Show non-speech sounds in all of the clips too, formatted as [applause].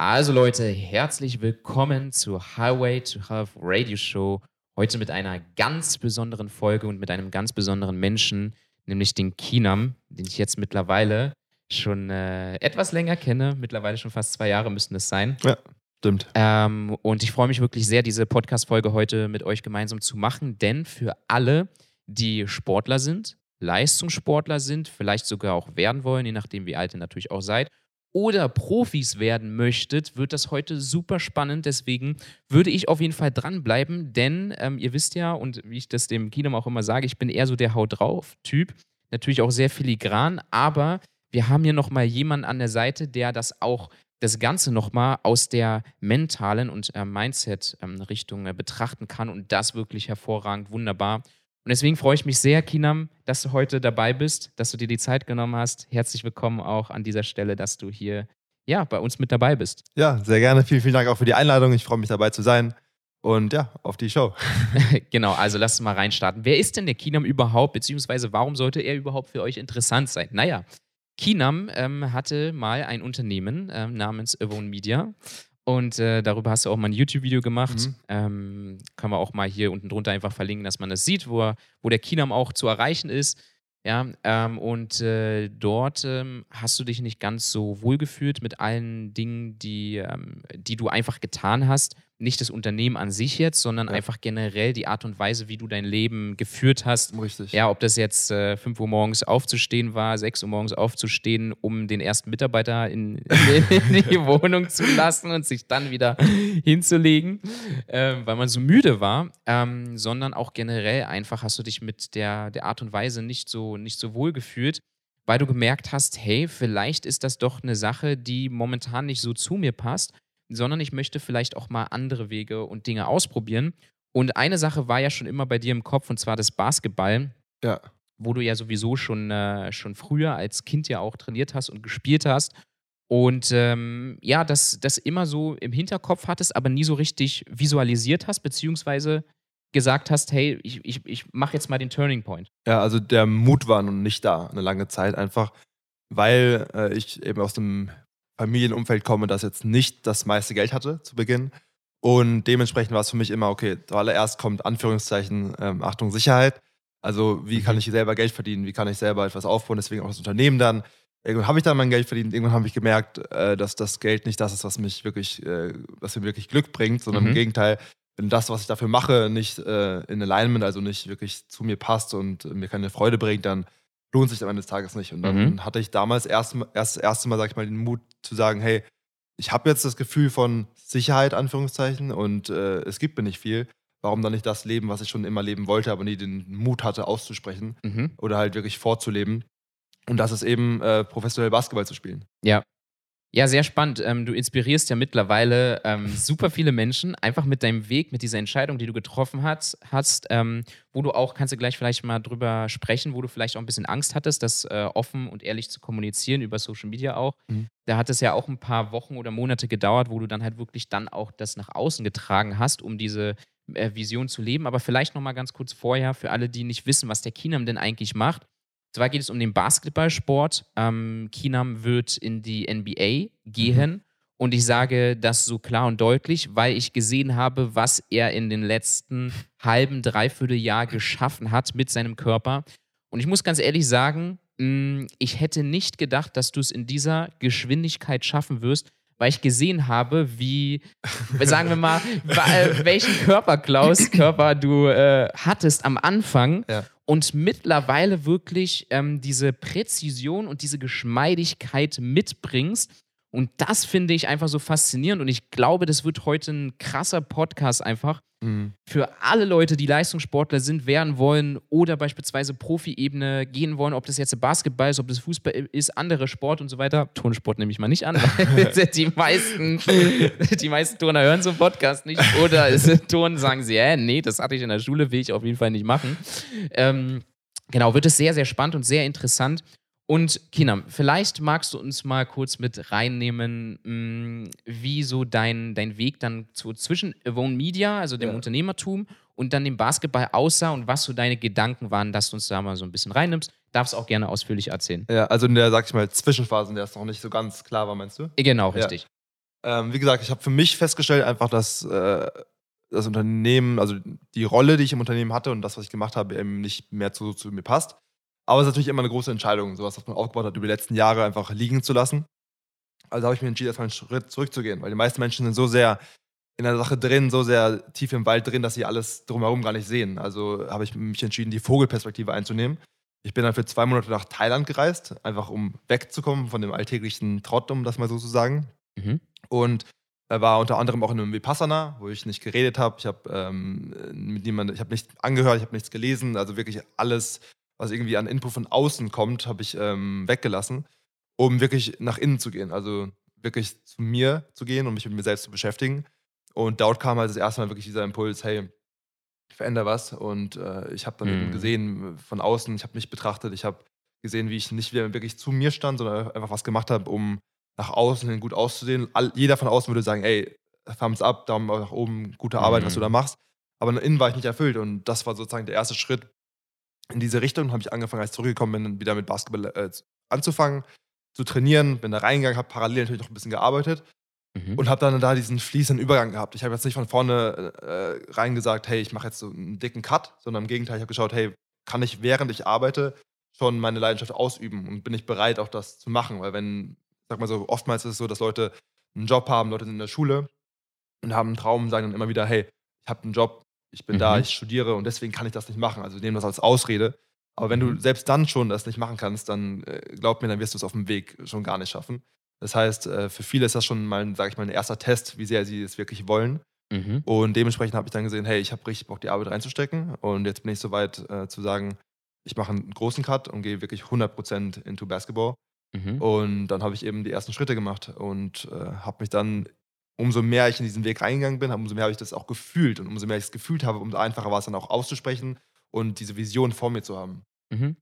Also Leute, herzlich willkommen zur Highway to Health Radio Show. Heute mit einer ganz besonderen Folge und mit einem ganz besonderen Menschen, nämlich den Kinam, den ich jetzt mittlerweile schon äh, etwas länger kenne. Mittlerweile schon fast zwei Jahre müssten es sein. Ja, stimmt. Ähm, und ich freue mich wirklich sehr, diese Podcast-Folge heute mit euch gemeinsam zu machen, denn für alle, die Sportler sind, Leistungssportler sind, vielleicht sogar auch werden wollen, je nachdem, wie alt ihr natürlich auch seid, oder Profis werden möchtet, wird das heute super spannend. Deswegen würde ich auf jeden Fall dranbleiben, denn ähm, ihr wisst ja, und wie ich das dem Kinem auch immer sage, ich bin eher so der Haut drauf-Typ. Natürlich auch sehr filigran, aber wir haben hier nochmal jemanden an der Seite, der das auch das Ganze nochmal aus der mentalen und äh, Mindset-Richtung ähm, äh, betrachten kann und das wirklich hervorragend, wunderbar. Und deswegen freue ich mich sehr, Kinam, dass du heute dabei bist, dass du dir die Zeit genommen hast. Herzlich willkommen auch an dieser Stelle, dass du hier ja, bei uns mit dabei bist. Ja, sehr gerne. Vielen, vielen Dank auch für die Einladung. Ich freue mich dabei zu sein. Und ja, auf die Show. [laughs] [laughs] genau, also lass uns mal reinstarten. Wer ist denn der Kinam überhaupt, beziehungsweise warum sollte er überhaupt für euch interessant sein? Naja, Kinam ähm, hatte mal ein Unternehmen ähm, namens Avon Media und äh, darüber hast du auch mal ein YouTube-Video gemacht. Mhm. Ähm, kann man auch mal hier unten drunter einfach verlinken, dass man das sieht, wo, er, wo der Kinam auch zu erreichen ist. Ja, ähm, und äh, dort ähm, hast du dich nicht ganz so wohlgefühlt mit allen Dingen, die, ähm, die du einfach getan hast nicht das Unternehmen an sich jetzt, sondern ja. einfach generell die Art und Weise, wie du dein Leben geführt hast. Richtig. Ja, ob das jetzt äh, 5 Uhr morgens aufzustehen war, 6 Uhr morgens aufzustehen, um den ersten Mitarbeiter in, in die [laughs] Wohnung zu lassen und sich dann wieder hinzulegen, äh, weil man so müde war, ähm, sondern auch generell einfach hast du dich mit der, der Art und Weise nicht so, nicht so wohl gefühlt weil du gemerkt hast, hey, vielleicht ist das doch eine Sache, die momentan nicht so zu mir passt sondern ich möchte vielleicht auch mal andere Wege und Dinge ausprobieren. Und eine Sache war ja schon immer bei dir im Kopf, und zwar das Basketball. Ja. Wo du ja sowieso schon, äh, schon früher als Kind ja auch trainiert hast und gespielt hast. Und ähm, ja, das, das immer so im Hinterkopf hattest, aber nie so richtig visualisiert hast, beziehungsweise gesagt hast, hey, ich, ich, ich mache jetzt mal den Turning Point. Ja, also der Mut war nun nicht da, eine lange Zeit, einfach weil äh, ich eben aus dem Familienumfeld komme, das jetzt nicht das meiste Geld hatte zu Beginn. Und dementsprechend war es für mich immer, okay, zuallererst kommt Anführungszeichen, ähm, Achtung, Sicherheit. Also, wie kann mhm. ich selber Geld verdienen? Wie kann ich selber etwas aufbauen? Deswegen auch das Unternehmen dann. Irgendwann habe ich dann mein Geld verdient. Irgendwann habe ich gemerkt, äh, dass das Geld nicht das ist, was mich wirklich, äh, was mir wirklich Glück bringt, sondern mhm. im Gegenteil, wenn das, was ich dafür mache, nicht äh, in Alignment, also nicht wirklich zu mir passt und mir keine Freude bringt, dann lohnt sich am Ende des Tages nicht. Und dann mhm. hatte ich damals erst, erst das erste Mal, sag ich mal, den Mut zu sagen, hey, ich habe jetzt das Gefühl von Sicherheit, Anführungszeichen, und äh, es gibt mir nicht viel. Warum dann nicht das leben, was ich schon immer leben wollte, aber nie den Mut hatte, auszusprechen mhm. oder halt wirklich vorzuleben? Und das ist eben äh, professionell Basketball zu spielen. Ja, ja, sehr spannend. Ähm, du inspirierst ja mittlerweile ähm, super viele Menschen, einfach mit deinem Weg, mit dieser Entscheidung, die du getroffen hast, hast ähm, wo du auch, kannst du gleich vielleicht mal drüber sprechen, wo du vielleicht auch ein bisschen Angst hattest, das äh, offen und ehrlich zu kommunizieren, über Social Media auch. Mhm. Da hat es ja auch ein paar Wochen oder Monate gedauert, wo du dann halt wirklich dann auch das nach außen getragen hast, um diese äh, Vision zu leben. Aber vielleicht nochmal ganz kurz vorher, für alle, die nicht wissen, was der Kinam denn eigentlich macht. Zwar geht es um den Basketballsport. Ähm, Kinam wird in die NBA gehen. Mhm. Und ich sage das so klar und deutlich, weil ich gesehen habe, was er in den letzten halben, dreiviertel Jahr geschaffen hat mit seinem Körper. Und ich muss ganz ehrlich sagen, mm, ich hätte nicht gedacht, dass du es in dieser Geschwindigkeit schaffen wirst, weil ich gesehen habe, wie, sagen wir mal, welchen Körperklaus Körper du äh, hattest am Anfang. Ja und mittlerweile wirklich ähm, diese Präzision und diese Geschmeidigkeit mitbringst. Und das finde ich einfach so faszinierend und ich glaube, das wird heute ein krasser Podcast einfach mhm. für alle Leute, die Leistungssportler sind, werden wollen oder beispielsweise Profi-Ebene gehen wollen, ob das jetzt Basketball ist, ob das Fußball ist, andere Sport und so weiter. Turnsport nehme ich mal nicht an, [laughs] weil die meisten, die meisten Turner hören so einen Podcast nicht oder Turnen sagen sie, äh, nee, das hatte ich in der Schule, will ich auf jeden Fall nicht machen. Ähm, genau, wird es sehr, sehr spannend und sehr interessant. Und Kinam, vielleicht magst du uns mal kurz mit reinnehmen, mm, wie so dein, dein Weg dann zu, zwischen Avon Media, also dem ja. Unternehmertum, und dann dem Basketball aussah und was so deine Gedanken waren, dass du uns da mal so ein bisschen reinnimmst. Darfst auch gerne ausführlich erzählen. Ja, also in der, sag ich mal, Zwischenphase, in der es noch nicht so ganz klar war, meinst du? Genau, richtig. Ja. Ähm, wie gesagt, ich habe für mich festgestellt, einfach, dass äh, das Unternehmen, also die Rolle, die ich im Unternehmen hatte und das, was ich gemacht habe, eben nicht mehr zu, zu mir passt. Aber es ist natürlich immer eine große Entscheidung, sowas, was man aufgebaut hat, über die letzten Jahre einfach liegen zu lassen. Also habe ich mir entschieden, erstmal einen Schritt zurückzugehen, weil die meisten Menschen sind so sehr in der Sache drin, so sehr tief im Wald drin, dass sie alles drumherum gar nicht sehen. Also habe ich mich entschieden, die Vogelperspektive einzunehmen. Ich bin dann für zwei Monate nach Thailand gereist, einfach um wegzukommen von dem alltäglichen Trott, um das mal so zu sagen. Mhm. Und war unter anderem auch in einem Vipassana, wo ich nicht geredet habe. Ich habe ähm, mit niemandem, ich habe nichts angehört, ich habe nichts gelesen. Also wirklich alles, was irgendwie an Input von außen kommt, habe ich ähm, weggelassen, um wirklich nach innen zu gehen. Also wirklich zu mir zu gehen und mich mit mir selbst zu beschäftigen. Und dort kam halt das erste Mal wirklich dieser Impuls, hey, ich verändere was. Und äh, ich habe dann mhm. eben gesehen von außen, ich habe mich betrachtet, ich habe gesehen, wie ich nicht wieder wirklich zu mir stand, sondern einfach was gemacht habe, um nach außen hin gut auszusehen. All, jeder von außen würde sagen, ey, Thumbs up, Daumen nach oben, gute Arbeit, mhm. was du da mhm. machst. Aber nach innen war ich nicht erfüllt und das war sozusagen der erste Schritt in diese Richtung. Habe ich angefangen, als ich zurückgekommen bin, wieder mit Basketball äh, anzufangen, zu trainieren. Bin da reingegangen, habe parallel natürlich noch ein bisschen gearbeitet Mhm. Und habe dann da diesen fließenden Übergang gehabt. Ich habe jetzt nicht von vorne äh, rein gesagt, hey, ich mache jetzt so einen dicken Cut, sondern im Gegenteil, ich habe geschaut, hey, kann ich während ich arbeite schon meine Leidenschaft ausüben und bin ich bereit, auch das zu machen? Weil wenn, sag mal so, oftmals ist es so, dass Leute einen Job haben, Leute sind in der Schule und haben einen Traum und sagen dann immer wieder, hey, ich habe einen Job, ich bin mhm. da, ich studiere und deswegen kann ich das nicht machen. Also nehmen das als Ausrede. Aber wenn du mhm. selbst dann schon das nicht machen kannst, dann äh, glaub mir, dann wirst du es auf dem Weg schon gar nicht schaffen. Das heißt, äh, für viele ist das schon mal, sage ich mal, ein erster Test, wie sehr sie es wirklich wollen. Mhm. Und dementsprechend habe ich dann gesehen, hey, ich habe richtig Bock, die Arbeit reinzustecken. Und jetzt bin ich soweit äh, zu sagen, ich mache einen großen Cut und gehe wirklich 100% into Basketball. Mhm. Und dann habe ich eben die ersten Schritte gemacht und äh, habe mich dann, umso mehr ich in diesen Weg reingegangen bin, umso mehr habe ich das auch gefühlt. Und umso mehr ich es gefühlt habe, umso einfacher war es dann auch auszusprechen und diese Vision vor mir zu haben. Mhm.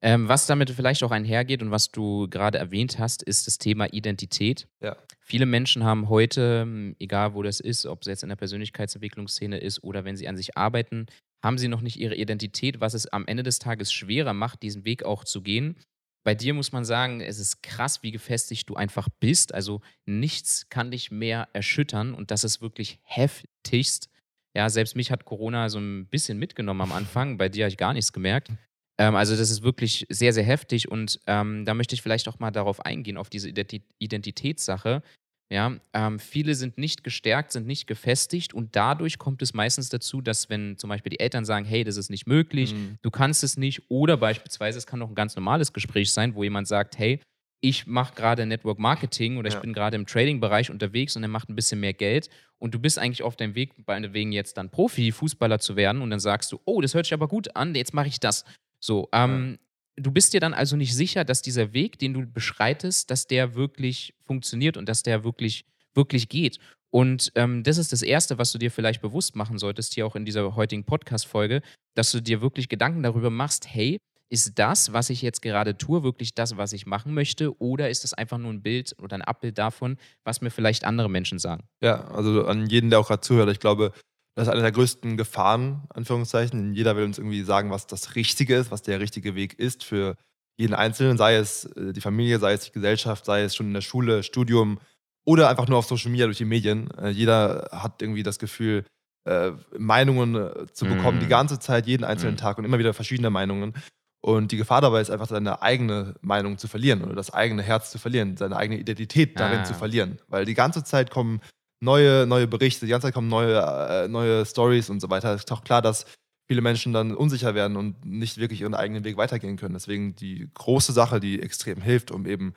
Ähm, was damit vielleicht auch einhergeht und was du gerade erwähnt hast, ist das Thema Identität. Ja. Viele Menschen haben heute, egal wo das ist, ob es jetzt in der Persönlichkeitsentwicklungsszene ist oder wenn sie an sich arbeiten, haben sie noch nicht ihre Identität, was es am Ende des Tages schwerer macht, diesen Weg auch zu gehen. Bei dir muss man sagen, es ist krass, wie gefestigt du einfach bist. Also nichts kann dich mehr erschüttern und das ist wirklich heftigst. Ja, selbst mich hat Corona so ein bisschen mitgenommen am Anfang. Bei dir habe ich gar nichts gemerkt. Ähm, also das ist wirklich sehr, sehr heftig und ähm, da möchte ich vielleicht auch mal darauf eingehen, auf diese Identitätssache. Ja, ähm, viele sind nicht gestärkt, sind nicht gefestigt und dadurch kommt es meistens dazu, dass wenn zum Beispiel die Eltern sagen, hey, das ist nicht möglich, mhm. du kannst es nicht oder beispielsweise es kann auch ein ganz normales Gespräch sein, wo jemand sagt, hey, ich mache gerade Network Marketing oder ja. ich bin gerade im Trading-Bereich unterwegs und er macht ein bisschen mehr Geld und du bist eigentlich auf deinem Weg, wegen jetzt dann Profi, Fußballer zu werden und dann sagst du, oh, das hört sich aber gut an, jetzt mache ich das. So, ähm. Du bist dir dann also nicht sicher, dass dieser Weg, den du beschreitest, dass der wirklich funktioniert und dass der wirklich, wirklich geht. Und ähm, das ist das Erste, was du dir vielleicht bewusst machen solltest, hier auch in dieser heutigen Podcast-Folge, dass du dir wirklich Gedanken darüber machst, hey, ist das, was ich jetzt gerade tue, wirklich das, was ich machen möchte? Oder ist das einfach nur ein Bild oder ein Abbild davon, was mir vielleicht andere Menschen sagen? Ja, also an jeden, der auch gerade zuhört, ich glaube, das ist eine der größten Gefahren, Anführungszeichen. Jeder will uns irgendwie sagen, was das Richtige ist, was der richtige Weg ist für jeden Einzelnen, sei es äh, die Familie, sei es die Gesellschaft, sei es schon in der Schule, Studium oder einfach nur auf Social Media durch die Medien. Äh, jeder hat irgendwie das Gefühl, äh, Meinungen zu bekommen, mm. die ganze Zeit, jeden einzelnen mm. Tag und immer wieder verschiedene Meinungen. Und die Gefahr dabei ist einfach, seine eigene Meinung zu verlieren oder das eigene Herz zu verlieren, seine eigene Identität darin ah. zu verlieren. Weil die ganze Zeit kommen neue, neue Berichte, die ganze Zeit kommen neue, äh, neue Stories und so weiter. Es ist doch klar, dass viele Menschen dann unsicher werden und nicht wirklich ihren eigenen Weg weitergehen können. Deswegen die große Sache, die extrem hilft, um eben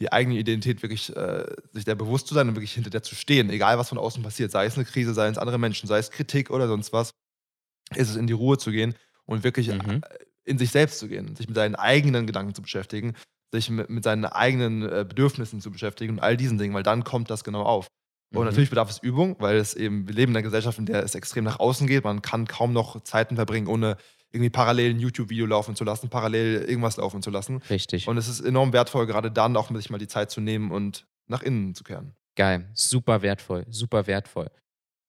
die eigene Identität wirklich äh, sich der bewusst zu sein und wirklich hinter der zu stehen, egal was von außen passiert, sei es eine Krise, sei es andere Menschen, sei es Kritik oder sonst was, ist es in die Ruhe zu gehen und wirklich mhm. Äh, in sich selbst zu gehen, sich mit seinen eigenen Gedanken zu beschäftigen, sich mit, mit seinen eigenen äh, Bedürfnissen zu beschäftigen und all diesen Dingen, weil dann kommt das genau auf. Und mhm. natürlich bedarf es Übung, weil es eben, wir leben in einer Gesellschaft, in der es extrem nach außen geht. Man kann kaum noch Zeiten verbringen, ohne irgendwie parallel ein YouTube-Video laufen zu lassen, parallel irgendwas laufen zu lassen. Richtig. Und es ist enorm wertvoll, gerade dann auch sich mal die Zeit zu nehmen und nach innen zu kehren. Geil, super wertvoll, super wertvoll.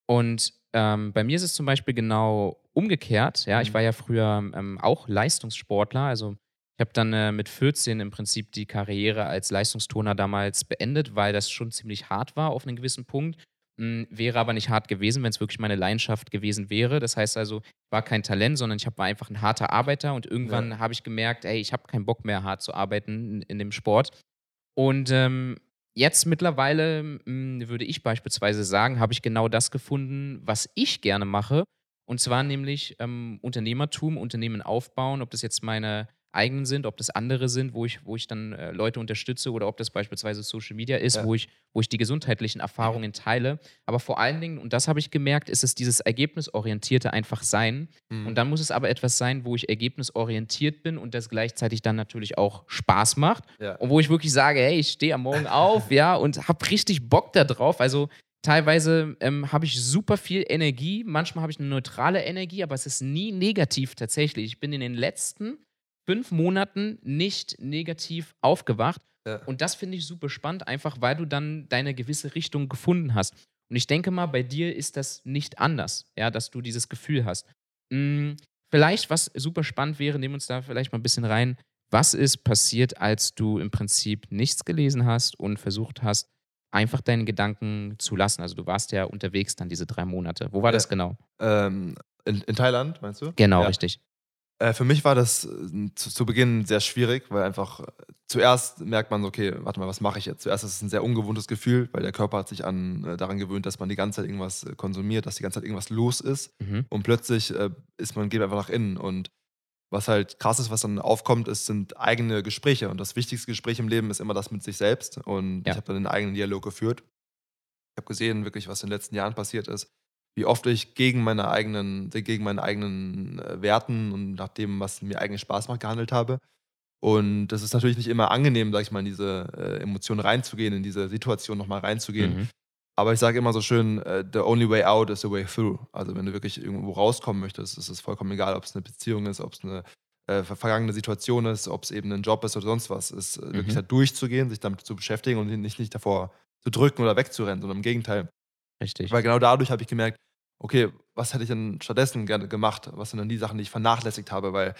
Und ähm, bei mir ist es zum Beispiel genau umgekehrt. Ja, mhm. ich war ja früher ähm, auch Leistungssportler, also Ich habe dann äh, mit 14 im Prinzip die Karriere als Leistungsturner damals beendet, weil das schon ziemlich hart war auf einen gewissen Punkt. Hm, wäre aber nicht hart gewesen, wenn es wirklich meine Leidenschaft gewesen wäre. Das heißt also, ich war kein Talent, sondern ich war einfach ein harter Arbeiter und irgendwann ja. habe ich gemerkt, ey, ich habe keinen Bock mehr hart zu arbeiten in, in dem Sport. Und ähm, jetzt mittlerweile mh, hm, würde ich beispielsweise sagen, habe ich genau das gefunden, was ich gerne mache. Und zwar nämlich ähm, Unternehmertum, Unternehmen aufbauen, ob das jetzt meine eigenen sind, ob das andere sind, wo ich, wo ich dann äh, Leute unterstütze oder ob das beispielsweise Social Media ist, ja. wo, ich, wo ich die gesundheitlichen Erfahrungen teile. Aber vor allen Dingen, und das habe ich gemerkt, ist es dieses ergebnisorientierte einfach sein. Mhm. Und dann muss es aber etwas sein, wo ich ergebnisorientiert bin und das gleichzeitig dann natürlich auch Spaß macht. Ja. Und wo ich wirklich sage, hey, ich stehe am Morgen auf, ja, und habe richtig Bock darauf. Also Teilweise ähm, habe ich super viel Energie, manchmal habe ich eine neutrale Energie, aber es ist nie negativ tatsächlich. Ich bin in den letzten fünf Monaten nicht negativ aufgewacht. Ja. Und das finde ich super spannend, einfach weil du dann deine gewisse Richtung gefunden hast. Und ich denke mal, bei dir ist das nicht anders, ja, dass du dieses Gefühl hast. Hm, vielleicht, was super spannend wäre, nehmen wir uns da vielleicht mal ein bisschen rein. Was ist passiert, als du im Prinzip nichts gelesen hast und versucht hast, einfach deinen Gedanken zu lassen? Also du warst ja unterwegs dann diese drei Monate. Wo war ja. das genau? Ähm, in, in, Thailand, meinst du? Genau, ja. richtig. Äh, für mich war das äh, zu, zu, Beginn sehr schwierig, weil einfach äh, zuerst merkt man, okay, warte mal, was mache ich jetzt? Zuerst ist es ein sehr ungewohntes Gefühl, weil der Körper hat sich an, äh, daran gewöhnt, dass man die ganze Zeit irgendwas konsumiert, dass die ganze Zeit irgendwas los ist. Mhm. Und plötzlich äh, ist man, geht einfach nach innen. Und was halt krass ist, was dann aufkommt, ist, sind eigene Gespräche. Und das wichtigste Gespräch im Leben ist immer das mit sich selbst. Und ja. ich habe dann einen eigenen Dialog geführt. Ich habe gesehen, wirklich, was in den letzten Jahren passiert ist wie oft ich gegen meine eigenen, gegen meine eigenen äh, Werten und nach dem, was mir eigentlich Spaß macht, gehandelt habe. Und das ist natürlich nicht immer angenehm, sag ich mal, in diese äh, Emotionen reinzugehen, in diese Situation nochmal reinzugehen. Mhm. Aber ich sage immer so schön, uh, the only way out is the way through. Also wenn du wirklich irgendwo rauskommen möchtest, ist es vollkommen egal, ob es eine Beziehung ist, ob es eine äh, vergangene Situation ist, ob es eben ein Job ist oder sonst was. Ist äh, mhm. wirklich da durchzugehen, sich damit zu beschäftigen und nicht, nicht davor zu drücken oder wegzurennen, sondern im Gegenteil. Richtig. Weil genau dadurch habe ich gemerkt, okay, was hätte ich denn stattdessen gerne gemacht? Was sind dann die Sachen, die ich vernachlässigt habe? Weil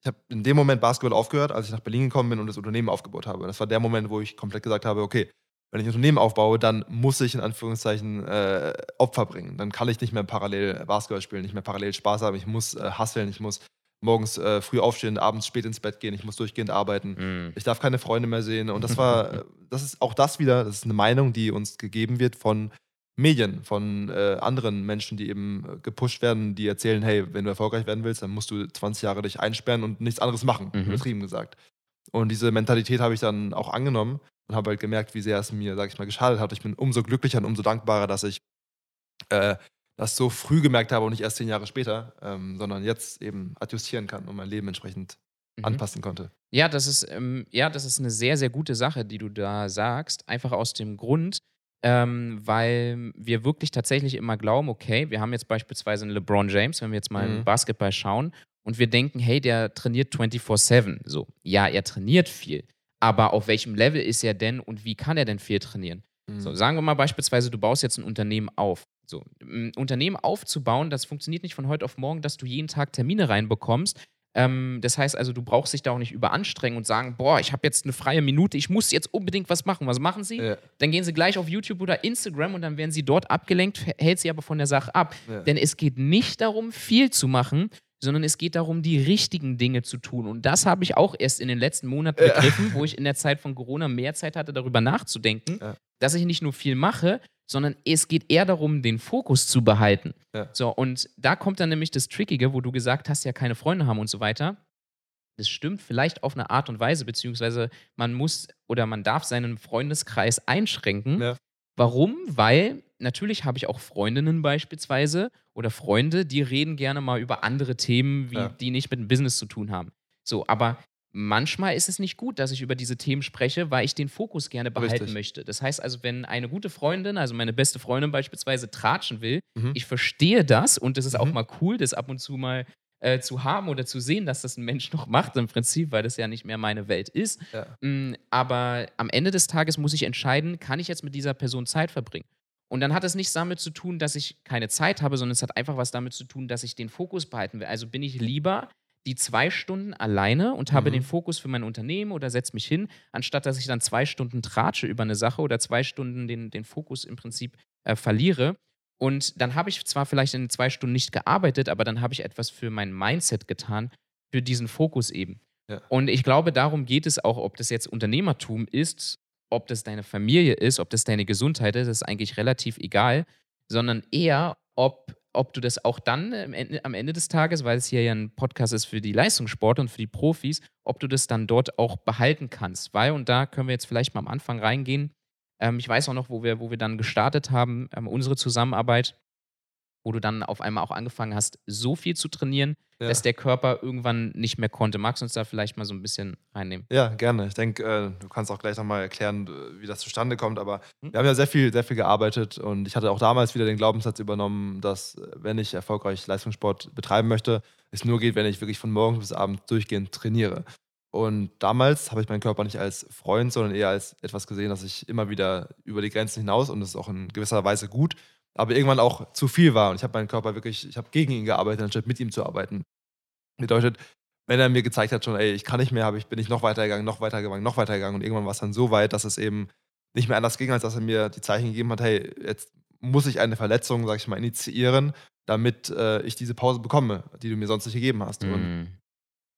ich habe in dem Moment Basketball aufgehört, als ich nach Berlin gekommen bin und das Unternehmen aufgebaut habe. Das war der Moment, wo ich komplett gesagt habe, okay, wenn ich ein Unternehmen aufbaue, dann muss ich in Anführungszeichen äh, Opfer bringen. Dann kann ich nicht mehr parallel Basketball spielen, nicht mehr parallel Spaß haben. Ich muss äh, ich muss morgens äh, früh aufstehen, abends spät ins Bett gehen, ich muss durchgehend arbeiten. Mm. Ich darf keine Freunde mehr sehen. Und das war, [laughs] das ist auch das wieder, das ist eine Meinung, die uns gegeben wird von Medien, von äh, anderen Menschen, die eben äh, gepusht werden, die erzählen, hey, wenn du erfolgreich werden willst, dann musst du 20 Jahre dich einsperren und nichts anderes machen, mhm. übertrieben gesagt. Und diese Mentalität habe ich dann auch angenommen und habe halt gemerkt, wie sehr es mir, sag ich mal, geschadet hat. Ich bin umso glücklicher und umso dankbarer, dass ich äh, das so früh gemerkt habe und nicht erst zehn Jahre später, ähm, sondern jetzt eben adjustieren kann und mein Leben entsprechend mhm. anpassen konnte. Ja, das ist, ähm, ja, das ist eine sehr, sehr gute Sache, die du da sagst. Einfach aus dem Grund, ähm, weil wir wirklich tatsächlich immer glauben, okay, wir haben jetzt beispielsweise einen LeBron James, wenn wir jetzt mal mhm. Basketball schauen, und wir denken, hey, der trainiert 24-7. So, ja, er trainiert viel, aber auf welchem Level ist er denn und wie kann er denn viel trainieren? Mhm. So, sagen wir mal beispielsweise, du baust jetzt ein Unternehmen auf. So, ein Unternehmen aufzubauen, das funktioniert nicht von heute auf morgen, dass du jeden Tag Termine reinbekommst, ähm, das heißt also, du brauchst dich da auch nicht überanstrengen und sagen, boah, ich habe jetzt eine freie Minute, ich muss jetzt unbedingt was machen. Was machen sie? Ja. Dann gehen sie gleich auf YouTube oder Instagram und dann werden sie dort abgelenkt, hält sie aber von der Sache ab. Ja. Denn es geht nicht darum, viel zu machen, sondern es geht darum, die richtigen Dinge zu tun. Und das habe ich auch erst in den letzten Monaten begriffen, wo ich in der Zeit von Corona mehr Zeit hatte, darüber nachzudenken, ja. dass ich nicht nur viel mache, sondern es geht eher darum, den Fokus zu behalten. Ja. So, und da kommt dann nämlich das Trickige, wo du gesagt hast, ja, keine Freunde haben und so weiter. Das stimmt vielleicht auf eine Art und Weise, beziehungsweise man muss oder man darf seinen Freundeskreis einschränken. Ja. Warum? Weil natürlich habe ich auch Freundinnen beispielsweise oder Freunde, die reden gerne mal über andere Themen, wie, ja. die nicht mit dem Business zu tun haben. So, aber manchmal ist es nicht gut, dass ich über diese Themen spreche, weil ich den Fokus gerne behalten Richtig. möchte. Das heißt also, wenn eine gute Freundin, also meine beste Freundin beispielsweise, tratschen will, mhm. ich verstehe das und es ist mhm. auch mal cool, das ab und zu mal äh, zu haben oder zu sehen, dass das ein Mensch noch macht im Prinzip, weil das ja nicht mehr meine Welt ist. Ja. Mm, aber am Ende des Tages muss ich entscheiden, kann ich jetzt mit dieser Person Zeit verbringen? Und dann hat es nichts damit zu tun, dass ich keine Zeit habe, sondern es hat einfach was damit zu tun, dass ich den Fokus behalten will. Also bin ich lieber die zwei Stunden alleine und habe Mhm. den Fokus für mein Unternehmen oder setze mich hin, anstatt dass ich dann zwei Stunden tratsche über eine Sache oder zwei Stunden den, den Fokus im Prinzip äh, verliere. Und dann habe ich zwar vielleicht in zwei Stunden nicht gearbeitet, aber dann habe ich etwas für mein Mindset getan, für diesen Fokus eben. Ja. Und ich glaube, darum geht es auch, ob das jetzt Unternehmertum ist, ob das deine Familie ist, ob das deine Gesundheit ist, ist eigentlich relativ egal, sondern eher, ob, ob du das auch dann am Ende, am Ende des Tages, weil es hier ja ein Podcast ist für die Leistungssportler und für die Profis, ob du das dann dort auch behalten kannst. Weil, und da können wir jetzt vielleicht mal am Anfang reingehen, ähm, ich weiß auch noch, wo wir, wo wir dann gestartet haben, ähm, unsere Zusammenarbeit, wo du dann auf einmal auch angefangen hast, so viel zu trainieren, Ja. dass der Körper irgendwann nicht mehr konnte. Magst du uns da vielleicht mal so ein bisschen reinnehmen? Ja, gerne. Ich denke, äh, du kannst auch gleich nochmal erklären, äh, wie das zustande kommt. Aber Mhm. wir haben ja sehr viel, sehr viel gearbeitet und ich hatte auch damals wieder den Glaubenssatz übernommen, dass äh, wenn ich erfolgreich Leistungssport betreiben möchte, es nur geht, wenn ich wirklich von morgens bis abends durchgehend trainiere. Und damals habe ich meinen Körper nicht als Freund, sondern eher als etwas gesehen, dass ich immer wieder über die Grenzen hinaus und das ist auch in gewisser Weise gut, aber irgendwann auch zu viel war. Und ich habe meinen Körper wirklich, ich habe gegen ihn gearbeitet, anstatt mit ihm zu arbeiten. Bedeutet, wenn er mir gezeigt hat, schon, ey, ich kann nicht mehr, ich, bin ich noch weitergegangen, noch weitergegangen, noch weitergegangen. Und irgendwann war es dann so weit, dass es eben nicht mehr anders ging, als dass er mir die Zeichen gegeben hat, hey, jetzt muss ich eine Verletzung, sag ich mal, initiieren, damit äh, ich diese Pause bekomme, die du mir sonst nicht gegeben hast. Und Mhm.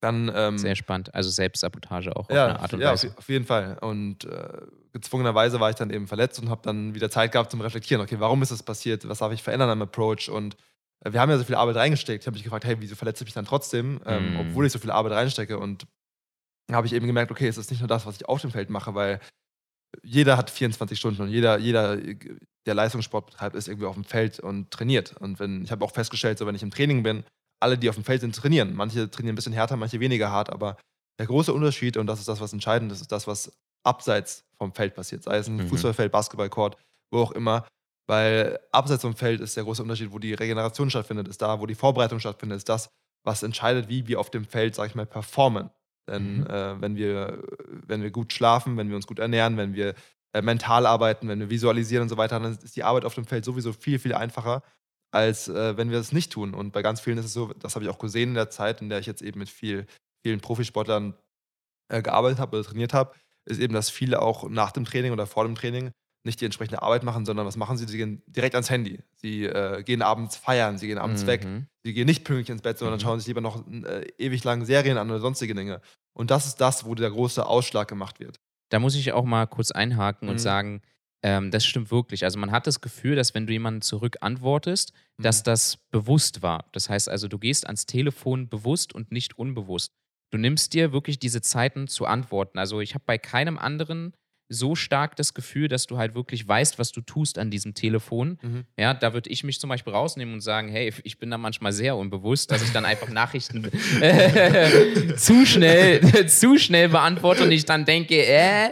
Dann ähm, Sehr spannend. Also Selbstsabotage auch auf ja, eine Art und ja Weise. auf, auf jeden Fall. Und äh, gezwungenerweise war ich dann eben verletzt und habe dann wieder Zeit gehabt zum Reflektieren. Okay, warum ist das passiert? Was darf ich verändern am Approach? Und äh, wir haben ja so viel Arbeit reingesteckt. Ich habe mich gefragt, hey, wieso verletze ich mich dann trotzdem, ähm, Mm. obwohl ich so viel Arbeit reinstecke? Und habe ich eben gemerkt, okay, es ist nicht nur das, was ich auf dem Feld mache, weil jeder hat 24 Stunden und jeder, jeder, der Leistungssport betreibt, ist irgendwie auf dem Feld und trainiert. Und wenn, ich habe auch festgestellt, so wenn ich im Training bin, alle, die auf dem Feld sind, trainieren. Manche trainieren ein bisschen härter, manche weniger hart, aber der große Unterschied, und das ist das, was entscheidend ist, ist das, was abseits vom Feld passiert. Sei es ein Mhm. Fußballfeld, Basketballcourt, wo auch immer. Weil abseits vom Feld ist der große Unterschied, wo die Regeneration stattfindet, ist da, wo die Vorbereitung stattfindet, ist das, was entscheidet, wie wir auf dem Feld, sag ich mal, performen. Denn Mhm. äh, wenn, wir, wenn wir gut schlafen, wenn wir uns gut ernähren, wenn wir äh, mental arbeiten, wenn wir visualisieren und so weiter, dann ist die Arbeit auf dem Feld sowieso viel, viel einfacher, als äh, wenn wir es nicht tun. Und bei ganz vielen ist es so, das habe ich auch gesehen in der Zeit, in der ich jetzt eben mit viel, vielen Profisportlern äh, gearbeitet habe oder trainiert habe, ist eben, dass viele auch nach dem Training oder vor dem Training nicht die entsprechende Arbeit machen, sondern was machen sie? Sie gehen direkt ans Handy. Sie äh, gehen abends feiern, sie gehen abends weg. Mhm. Sie gehen nicht pünktlich ins Bett, sondern Mhm. schauen sich lieber noch äh, ewig lang Serien an oder sonstige Dinge. Und das ist das, wo der große Ausschlag gemacht wird. Da muss ich auch mal kurz einhaken Mhm. und sagen, ähm, das stimmt wirklich. Also man hat das Gefühl, dass wenn du jemanden zurück antwortest, dass Mhm. das bewusst war. Das heißt also, du gehst ans Telefon bewusst und nicht unbewusst. Du nimmst dir wirklich diese Zeiten zu antworten. Also ich habe bei keinem anderen so stark das Gefühl, dass du halt wirklich weißt, was du tust an diesem Telefon. Mhm. Ja, da würde ich mich zum Beispiel rausnehmen und sagen, hey, ich bin da manchmal sehr unbewusst, dass ich dann einfach Nachrichten [laughs] äh, [laughs] zu schnell, [laughs] zu schnell beantworte und ich dann denke, äh,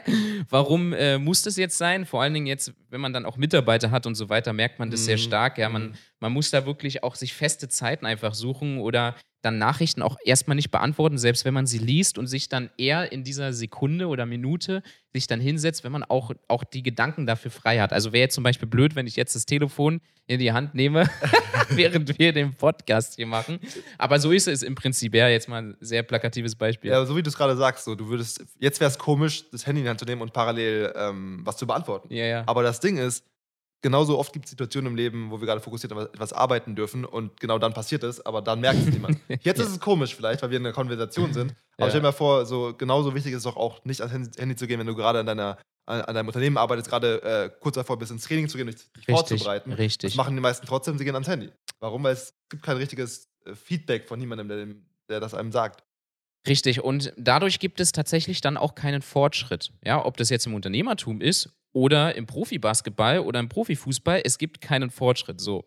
warum äh, muss das jetzt sein? Vor allen Dingen jetzt, wenn man dann auch Mitarbeiter hat und so weiter, merkt man das sehr Mhm. stark. Ja, man, Mhm. man muss da wirklich auch sich feste Zeiten einfach suchen oder dann Nachrichten auch erstmal nicht beantworten, selbst wenn man sie liest und sich dann eher in dieser Sekunde oder Minute sich dann hinsetzt, wenn man auch, auch die Gedanken dafür frei hat. Also wäre jetzt zum Beispiel blöd, wenn ich jetzt das Telefon in die Hand nehme, [laughs] während wir den Podcast hier machen. Aber so ist es im Prinzip. Ja, jetzt mal ein sehr plakatives Beispiel. Ja, so wie du es gerade sagst, so, du würdest, jetzt wäre es komisch, das Handy in die Hand zu nehmen und parallel ähm, was zu beantworten. ja. ja. Aber das Ding ist, genauso oft gibt es Situationen im Leben, wo wir gerade fokussiert auf etwas arbeiten dürfen und genau dann passiert es, aber dann merkt es niemand. [laughs] Jetzt ist es komisch vielleicht, weil wir in einer Konversation sind. Aber Ja. stell dir mal vor, so genauso wichtig ist es doch auch nicht ans Handy- zu gehen, wenn du gerade an, deiner, an, an deinem Unternehmen arbeitest, gerade äh, kurz davor bist, ins Training zu gehen, dich, Richtig, vorzubereiten. richtig. Das machen die meisten trotzdem, sie gehen ans Handy. Warum? Weil es gibt kein richtiges äh, Feedback von niemandem, der, der das einem sagt. Richtig. Und dadurch gibt es tatsächlich dann auch keinen Fortschritt. Ja, ob das jetzt im Unternehmertum ist oder im Profibasketball oder im Profifußball, es gibt keinen Fortschritt. So.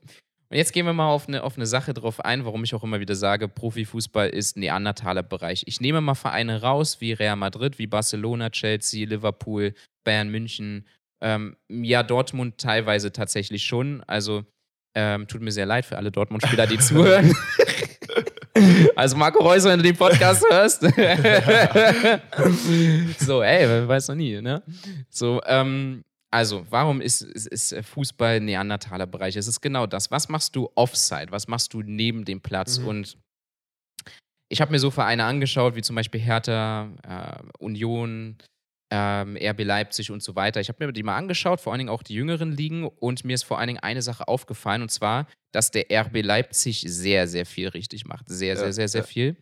Und jetzt gehen wir mal auf eine, auf eine Sache drauf ein, warum ich auch immer wieder sage, Profifußball ist Neandertaler Bereich. Ich nehme mal Vereine raus, wie Real Madrid, wie Barcelona, Chelsea, Liverpool, Bayern München, ähm, ja, Dortmund teilweise tatsächlich schon. Also ähm, tut mir sehr leid für alle Dortmund-Spieler, die [laughs] zuhören. [laughs] Also Marco Reus, wenn du den Podcast hörst. [laughs] so, ey, weiß noch nie, ne? So, ähm, also, warum ist, ist, ist Fußball ein Neandertaler Bereich? Es ist genau das. Was machst du offside? Was machst du neben dem Platz? Mhm. Und ich habe mir so Vereine angeschaut, wie zum Beispiel Hertha, äh, Union, ähm, RB Leipzig und so weiter. Ich habe mir die mal angeschaut, vor allen Dingen auch die jüngeren Ligen und mir ist vor allen Dingen eine Sache aufgefallen und zwar, dass der RB Leipzig sehr, sehr viel richtig macht. Sehr, sehr, sehr, sehr viel.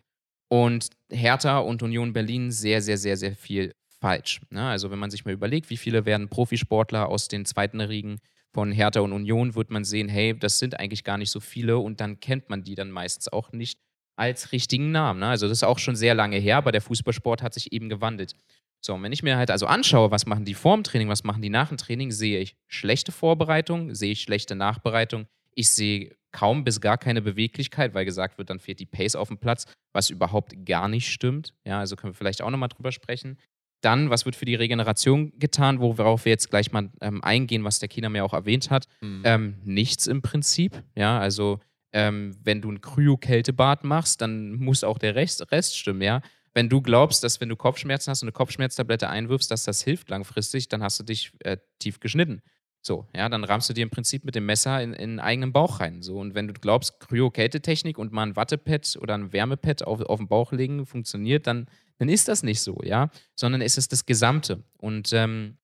Und Hertha und Union Berlin sehr, sehr, sehr, sehr viel falsch. Ne? Also wenn man sich mal überlegt, wie viele werden Profisportler aus den zweiten Riegen von Hertha und Union, wird man sehen, hey, das sind eigentlich gar nicht so viele und dann kennt man die dann meistens auch nicht als richtigen Namen. Ne? Also das ist auch schon sehr lange her, aber der Fußballsport hat sich eben gewandelt. So, und wenn ich mir halt also anschaue, was machen die vorm Training, was machen die nach dem Training, sehe ich schlechte Vorbereitung, sehe ich schlechte Nachbereitung. Ich sehe kaum bis gar keine Beweglichkeit, weil gesagt wird, dann fehlt die Pace auf dem Platz, was überhaupt gar nicht stimmt. Ja, also können wir vielleicht auch nochmal drüber sprechen. Dann, was wird für die Regeneration getan, worauf wir jetzt gleich mal ähm, eingehen, was der Kina mir auch erwähnt hat? Mhm. Ähm, nichts im Prinzip. Ja, also ähm, wenn du ein Kryo-Kältebad machst, dann muss auch der Rest, Rest stimmen, ja wenn du glaubst, dass wenn du Kopfschmerzen hast und eine Kopfschmerztablette einwirfst, dass das hilft langfristig, dann hast du dich äh, tief geschnitten. So, ja, dann rammst du dir im Prinzip mit dem Messer in, in den eigenen Bauch rein. So, und wenn du glaubst, Kryo-Kältetechnik und mal ein Wattepad oder ein Wärmepad auf, auf den Bauch legen funktioniert, dann, dann ist das nicht so, ja, sondern es ist das Gesamte. Und ähm,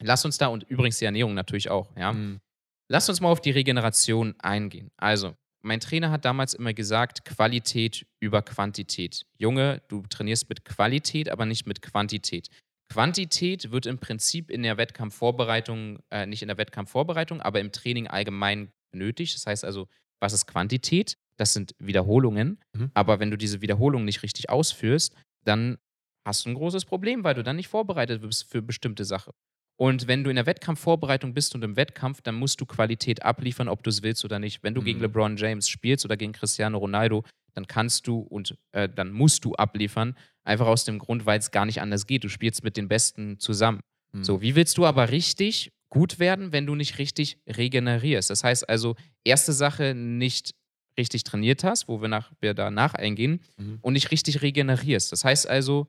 lass uns da, und übrigens die Ernährung natürlich auch, ja. Mhm. Lass uns mal auf die Regeneration eingehen. Also, mein Trainer hat damals immer gesagt, Qualität über Quantität. Junge, du trainierst mit Qualität, aber nicht mit Quantität. Quantität wird im Prinzip in der Wettkampfvorbereitung, äh, nicht in der Wettkampfvorbereitung, aber im Training allgemein benötigt. Das heißt also, was ist Quantität? Das sind Wiederholungen. Mhm. Aber wenn du diese Wiederholungen nicht richtig ausführst, dann hast du ein großes Problem, weil du dann nicht vorbereitet bist für bestimmte Sachen. Und wenn du in der Wettkampfvorbereitung bist und im Wettkampf, dann musst du Qualität abliefern, ob du es willst oder nicht. Wenn du mhm. gegen LeBron James spielst oder gegen Cristiano Ronaldo, dann kannst du und äh, dann musst du abliefern. Einfach aus dem Grund, weil es gar nicht anders geht. Du spielst mit den Besten zusammen. Mhm. So, wie willst du aber richtig gut werden, wenn du nicht richtig regenerierst? Das heißt also, erste Sache, nicht richtig trainiert hast, wo wir, nach, wir danach eingehen, mhm. und nicht richtig regenerierst. Das heißt also,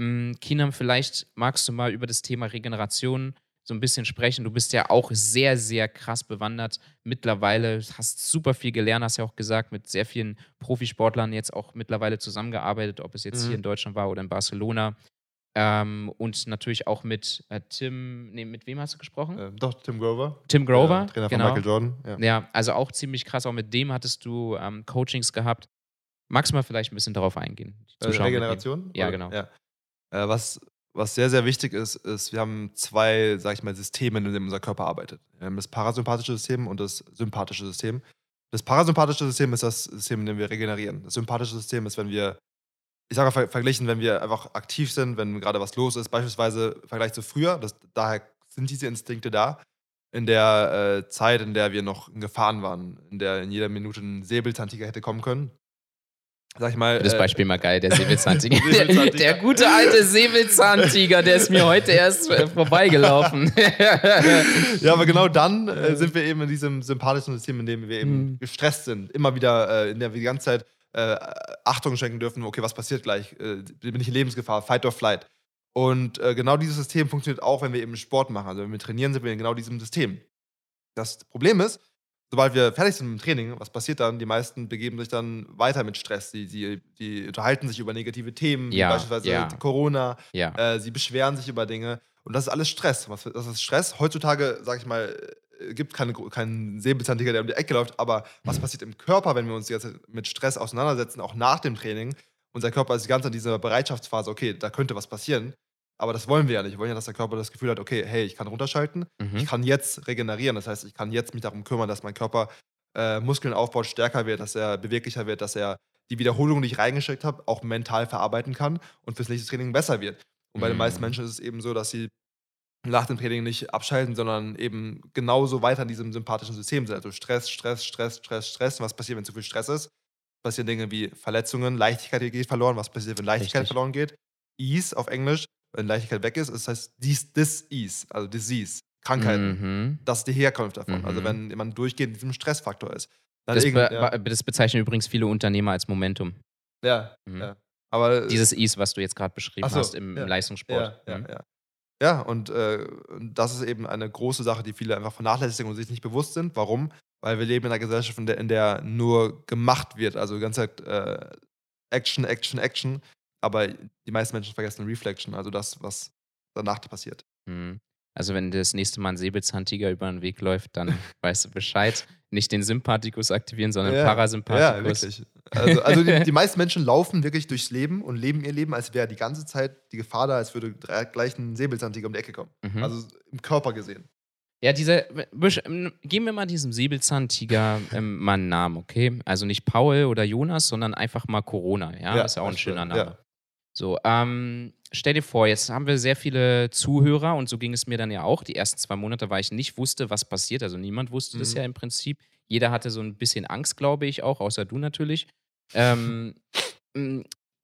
hm, Kinam, vielleicht magst du mal über das Thema Regeneration so ein bisschen sprechen. Du bist ja auch sehr, sehr krass bewandert mittlerweile, hast super viel gelernt, hast ja auch gesagt, mit sehr vielen Profisportlern jetzt auch mittlerweile zusammengearbeitet, ob es jetzt mhm. hier in Deutschland war oder in Barcelona. Ähm, und natürlich auch mit äh, Tim, nee, mit wem hast du gesprochen? Ähm, doch, Tim Grover. Tim Grover, ja, Trainer genau. von Michael Jordan. Ja. ja. also auch ziemlich krass. Auch mit dem hattest du ähm, Coachings gehabt. Magst du mal vielleicht ein bisschen darauf eingehen? Äh, Regeneration? Ja, genau. Ja. Äh, was, was sehr, sehr wichtig ist, ist, wir haben zwei, sag ich mal, Systeme, in denen unser Körper arbeitet. Wir haben das parasympathische System und das sympathische System. Das parasympathische System ist das System, in dem wir regenerieren. Das sympathische System ist, wenn wir, ich sage mal verglichen, wenn wir einfach aktiv sind, wenn gerade was los ist, beispielsweise im Vergleich zu früher, das, daher sind diese Instinkte da. In der äh, Zeit, in der wir noch in Gefahren waren, in der in jeder Minute ein Säbelzahntiger hätte kommen können, sag ich mal. Das äh, Beispiel mal geil, der Säbelzahntiger. [laughs] Säbelzahntiger. Der, gute alte Säbelzahntiger, der ist mir heute erst äh, vorbeigelaufen. [laughs] ja, aber genau dann äh, sind wir eben in diesem sympathischen System, in dem wir eben mhm. gestresst sind. Immer wieder, äh, in der wir die ganze Zeit äh, Achtung schenken dürfen, okay, was passiert gleich? Äh, bin ich in Lebensgefahr? Fight or flight. Und genau dieses System funktioniert auch, wenn wir eben Sport machen. Also wenn wir trainieren, sind wir in genau diesem System. Das Problem ist, sobald wir fertig sind mit dem Training, was passiert dann? Die meisten begeben sich dann weiter mit Stress. Die, die, die unterhalten sich über negative Themen, ja, wie beispielsweise ja. Corona. Ja. Äh, sie beschweren sich über Dinge. Und das ist alles Stress. Das ist Stress. Heutzutage, sag ich mal, äh, gibt keine, keinen Säbelzahntiger, der um die Ecke läuft. Aber was passiert im Körper, wenn wir uns jetzt mit Stress auseinandersetzen, auch nach dem Training? Unser Körper ist Zeit in dieser Bereitschaftsphase, okay, da könnte was passieren. Aber das wollen wir ja nicht. Wir wollen ja, dass der Körper das Gefühl hat, okay, hey, ich kann runterschalten, mhm. ich kann jetzt regenerieren. Das heißt, ich kann jetzt mich darum kümmern, dass mein Körper äh, Muskeln aufbaut, stärker wird, dass er beweglicher wird, dass er die Wiederholung, die ich reingesteckt habe, auch mental verarbeiten kann und fürs nächste Training besser wird. Und bei mhm. den meisten mhm. Menschen ist es eben so, dass sie nach dem Training nicht abschalten, sondern eben genauso weiter in diesem sympathischen System sind. Also Stress, Stress, Stress, Stress, Stress. Und was passiert, wenn zu viel Stress ist? Passieren Dinge wie Verletzungen, Leichtigkeit geht verloren. Was passiert, wenn Leichtigkeit Richtig. verloren geht? Ease auf Englisch wenn Leichtigkeit weg ist, das heißt dies, Disease, also Disease, Krankheiten. Mhm. Das ist die Herkunft davon. Also mhm. Also wenn man durchgehend in diesem Stressfaktor ist. Das, be ja. das, bezeichnen übrigens viele Unternehmer als Momentum. Ja, mhm. ja. Aber, Dieses Ease, was du jetzt gerade beschrieben so, hast im, ja. Leistungssport. Ja, ja, mhm. ja. ja und äh, das ist eben eine große Sache, die viele einfach vernachlässigen und sich nicht bewusst sind. Warum? Weil wir leben in einer Gesellschaft, in der, in der nur gemacht wird. Also die ganze Zeit äh, Action, Action, Action. Aber die meisten Menschen vergessen Reflection, also das, was danach passiert. Mhm. Also wenn das nächste Mal ein Säbelzahntiger über den Weg läuft, dann [laughs] weißt du Bescheid. Nicht den Sympathikus aktivieren, sondern ja, Parasympathikus. Ja, wirklich. Also, also die, die, [laughs] meisten Menschen laufen wirklich durchs Leben und leben ihr Leben, als wäre die ganze Zeit die Gefahr da, als würde gleich ein Säbelzahntiger um die Ecke kommen. Mhm. Also im Körper gesehen. Ja, dieser, geben wir mal diesem Säbelzahntiger ähm, mal einen Namen, okay? Also nicht Paul oder Jonas, sondern einfach mal Corona, ja? ja ist ja auch ein schöner Name. Ja. So, ähm, stell dir vor, jetzt haben wir sehr viele Zuhörer und so ging es mir dann ja auch. Die ersten zwei Monate, weil ich nicht wusste, was passiert. Also niemand wusste mhm. das ja im Prinzip. Jeder hatte so ein bisschen Angst, glaube ich auch, außer du natürlich. Ähm,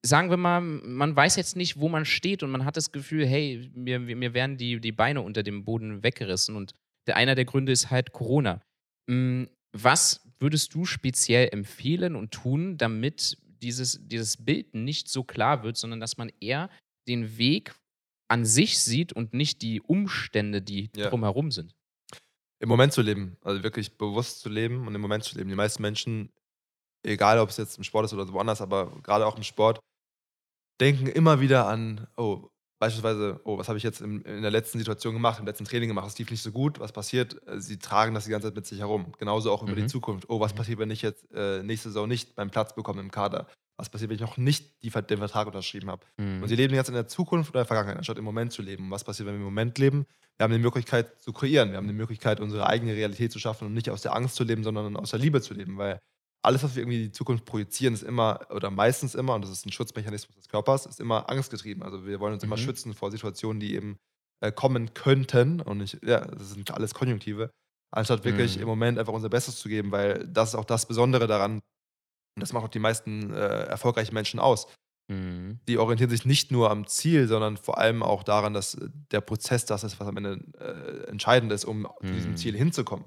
sagen wir mal, man weiß jetzt nicht, wo man steht und man hat das Gefühl, hey, mir, mir werden die, die Beine unter dem Boden weggerissen und der, einer der Gründe ist halt Corona. Was würdest du speziell empfehlen und tun, damit dieses, dieses Bild nicht so klar wird, sondern dass man eher den Weg an sich sieht und nicht die Umstände, die ja. drumherum sind. Im Moment zu leben, also wirklich bewusst zu leben und im Moment zu leben. Die meisten Menschen, egal ob es jetzt im Sport ist oder woanders, aber gerade auch im Sport, denken immer wieder an, oh, beispielsweise, oh, was habe ich jetzt in, in, der letzten Situation gemacht, im letzten Training gemacht, es lief nicht so gut, was passiert? Äh, sie tragen das die ganze Zeit mit sich herum. Genauso auch über die mhm. Zukunft. Oh, was mhm. passiert, wenn ich jetzt äh, nächste Saison nicht meinen Platz bekomme im Kader? Was passiert, wenn ich noch nicht die, den Vertrag unterschrieben habe? Mhm. Und sie leben jetzt in der Zukunft oder in der Vergangenheit, anstatt im Moment zu leben. was passiert, wenn wir im Moment leben? Wir haben die Möglichkeit zu kreieren. Wir haben die Möglichkeit, unsere eigene Realität zu schaffen und nicht aus der Angst zu leben, sondern aus der Liebe zu leben. Weil alles, was wir irgendwie in die Zukunft projizieren, ist immer oder meistens immer, und das ist ein Schutzmechanismus des Körpers, ist immer angstgetrieben. Also wir wollen uns mhm. immer schützen vor Situationen, die eben äh, kommen könnten. Und ich, ja, das sind alles Konjunktive, anstatt wirklich mhm. im Moment einfach unser Bestes zu geben, weil das ist auch das Besondere daran. Und das macht auch die meisten äh, erfolgreichen Menschen aus. Mhm. Die orientieren sich nicht nur am Ziel, sondern vor allem auch daran, dass der Prozess das ist, was am Ende äh, entscheidend ist, um zu diesem Ziel mhm. hinzukommen.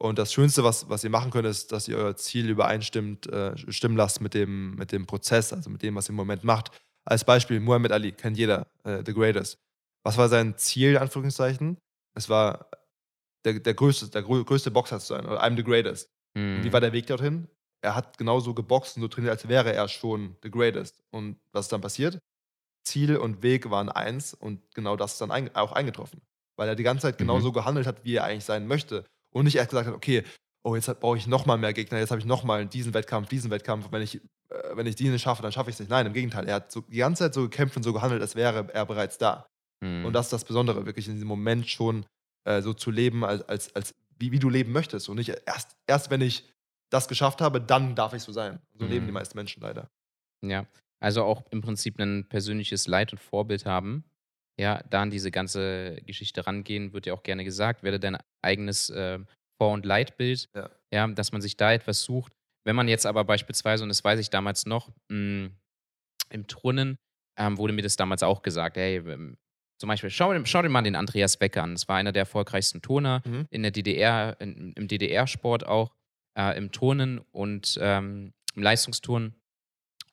Und das Schönste, was, was ihr machen könnt, ist, dass ihr euer Ziel übereinstimmt, äh, stimmen lasst mit dem, mit dem Prozess, also mit dem, was ihr im Moment macht. Als Beispiel, Muhammad Ali, kennt jeder, äh, The Greatest. Was war sein Ziel, in Anführungszeichen? Es war der, der, größte, der größte Boxer zu sein, oder I'm the Greatest. Mhm. wie war der Weg dorthin? Er hat genauso geboxt und so trainiert, als wäre er schon The Greatest. Und was ist dann passiert? Ziel und Weg waren eins und genau das ist dann ein, auch eingetroffen. Weil er die ganze Zeit genauso mhm. gehandelt hat, wie er eigentlich sein möchte. Und nicht erst gesagt hat, okay, oh, jetzt brauche ich nochmal mehr Gegner, jetzt habe ich nochmal diesen Wettkampf, diesen Wettkampf. Wenn ich, äh, wenn ich diesen schaffe, dann schaffe ich es nicht. Nein, im Gegenteil. Er hat so, die ganze Zeit so gekämpft und so gehandelt, als wäre er bereits da. Mhm. Und das ist das Besondere, wirklich in diesem Moment schon äh, so zu leben, als, als, als wie, wie du leben möchtest. Und nicht erst, erst wenn ich das geschafft habe, dann darf ich so sein. So mhm. leben die mhm. meisten Menschen leider. Ja, also auch im Prinzip ein persönliches Leit und Vorbild haben. Ja, da an diese ganze Geschichte rangehen, wird ja auch gerne gesagt, werde dein eigenes äh, Vor- und Leitbild, ja. ja. dass man sich da etwas sucht. Wenn man jetzt aber beispielsweise, und das weiß ich damals noch, mh, hm, im Turnen ähm, wurde mir das damals auch gesagt, hey, ähm, zum Beispiel, schau, schau, dir mal den Andreas Becker an. Das war einer der erfolgreichsten Turner mhm. in der DDR, in, im DDR-Sport auch, äh, im Turnen und ähm, im Leistungsturnen.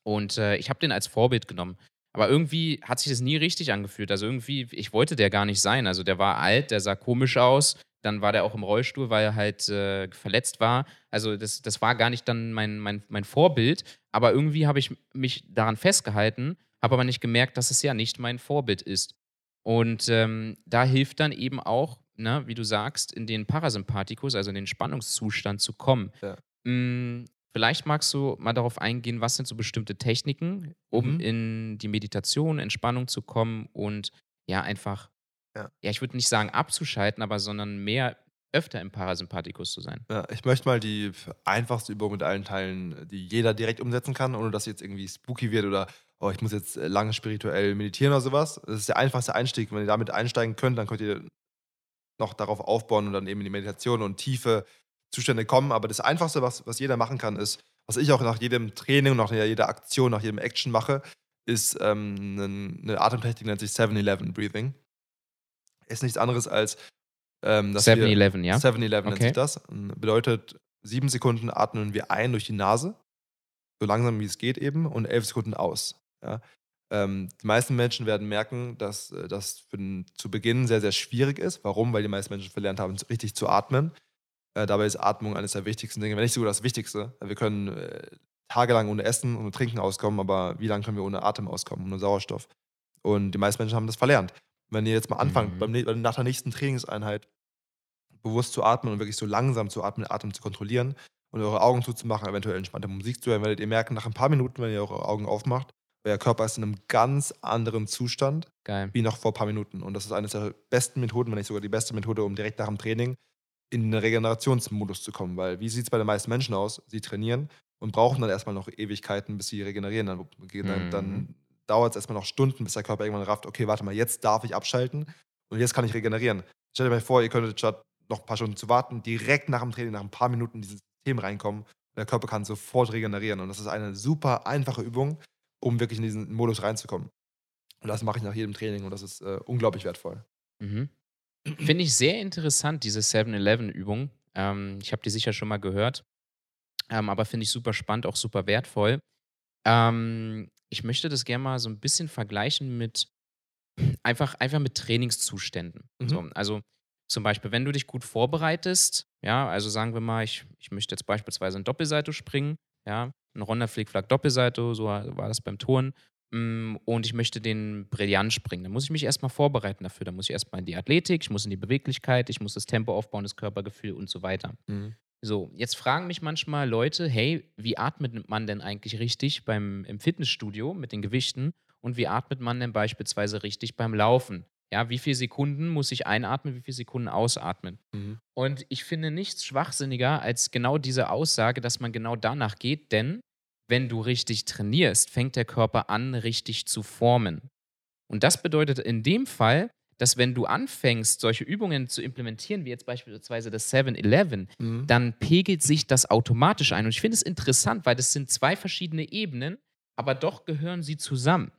Und äh, ich habe den als Vorbild genommen. Aber irgendwie hat sich das nie richtig angefühlt. Also irgendwie, ich wollte der gar nicht sein. Also der war alt, der sah komisch aus. Dann war der auch im Rollstuhl, weil er halt äh, verletzt war. Also das, das war gar nicht dann mein, mein, mein Vorbild. Aber irgendwie habe ich mich daran festgehalten, habe aber nicht gemerkt, dass es ja nicht mein Vorbild ist. Und ähm, da hilft dann eben auch, ne, wie du sagst, in den Parasympathikus, also in den Spannungszustand zu kommen. Ja. Mm, Vielleicht magst du mal darauf eingehen, was sind so bestimmte Techniken, um mhm. in die Meditation, Entspannung zu kommen und ja, einfach, ja, ja ich würde nicht sagen abzuschalten, aber sondern mehr öfter im Parasympathikus zu sein. Ja, ich möchte mal die einfachste Übung mit allen teilen, die jeder direkt umsetzen kann, ohne dass jetzt irgendwie spooky wird oder oh, ich muss jetzt lange spirituell meditieren oder sowas. Das ist der einfachste Einstieg. Wenn ihr damit einsteigen könnt, dann könnt ihr noch darauf aufbauen und dann eben in die Meditation und tiefe Zustände kommen. Aber das Einfachste, was, was jeder machen kann, ist, was ich auch nach jedem Training, nach jeder Aktion, nach jedem Action mache, ist ähm, eine, eine Atemtechnik, die nennt sich 7-Eleven Breathing. Ist nichts anderes als ähm, 7-Eleven, ja? 7-Eleven okay. nennt sich das. Bedeutet, sieben Sekunden atmen wir ein durch die Nase, so langsam wie es geht eben, und elf Sekunden aus. Ja? Ähm, die meisten Menschen werden merken, dass äh, das zu Beginn sehr, sehr schwierig ist. Warum? Weil die meisten Menschen verlernt haben, richtig zu atmen. Äh, dabei ist Atmung eines der wichtigsten Dinge, wenn nicht sogar das Wichtigste. Wir können äh, tagelang ohne Essen und Trinken auskommen, aber wie lange können wir ohne Atem auskommen, ohne Sauerstoff? Und die meisten Menschen haben das verlernt. Wenn ihr jetzt mal anfangt, Mhm. beim, nach der nächsten Trainingseinheit bewusst zu atmen und wirklich so langsam zu atmen, Atem zu kontrollieren und eure Augen zuzumachen, eventuell entspannte Musik zu hören, werdet ihr merken, nach ein paar Minuten, wenn ihr eure Augen aufmacht, euer Körper ist in einem ganz anderen Zustand Geil. wie noch vor ein paar Minuten. Und das ist eine der besten Methoden, wenn nicht sogar die beste Methode, um direkt nach dem Training in den Regenerationsmodus zu kommen. Weil wie sieht es bei den meisten Menschen aus? Sie trainieren und brauchen dann erstmal noch Ewigkeiten, bis sie regenerieren. Dann, dann, Mhm. dann dauert es erstmal noch Stunden, bis der Körper irgendwann rafft, okay, warte mal, jetzt darf ich abschalten und jetzt kann ich regenerieren. Stellt euch mal vor, ihr könntet statt noch ein paar Stunden zu warten, direkt nach dem Training, nach ein paar Minuten in dieses System reinkommen. Der Körper kann sofort regenerieren. Und das ist eine super einfache Übung, um wirklich in diesen Modus reinzukommen. Und das mache ich nach jedem Training und das ist äh, unglaublich wertvoll. Mhm. Finde ich sehr interessant, diese 7-Eleven-Übung. Ähm, ich habe die sicher schon mal gehört, ähm, aber finde ich super spannend, auch super wertvoll. Ähm, ich möchte das gerne mal so ein bisschen vergleichen mit einfach, einfach mit Trainingszuständen. Mhm. So, also zum Beispiel, wenn du dich gut vorbereitest, ja, also sagen wir mal, ich, ich möchte jetzt beispielsweise ein Doppelseito springen, ja, ein Ronda Flickflack Doppelseito, so war das beim Turnen, und ich möchte den brillant springen. Dann muss ich mich erstmal vorbereiten dafür. Dann muss ich erstmal in die Athletik, ich muss in die Beweglichkeit, ich muss das Tempo aufbauen, das Körpergefühl und so weiter. Mhm. So, jetzt fragen mich manchmal Leute, hey, wie atmet man denn eigentlich richtig beim, im Fitnessstudio mit den Gewichten und wie atmet man denn beispielsweise richtig beim Laufen? Ja, wie viele Sekunden muss ich einatmen, wie viele Sekunden ausatmen? Mhm. Und ich finde nichts schwachsinniger als genau diese Aussage, dass man genau danach geht, denn wenn du richtig trainierst, fängt der Körper an, richtig zu formen. Und das bedeutet in dem Fall, dass wenn du anfängst, solche Übungen zu implementieren, wie jetzt beispielsweise das 7-Eleven, Mhm. dann pegelt sich das automatisch ein. Und ich finde es interessant, weil das sind zwei verschiedene Ebenen, aber doch gehören sie zusammen.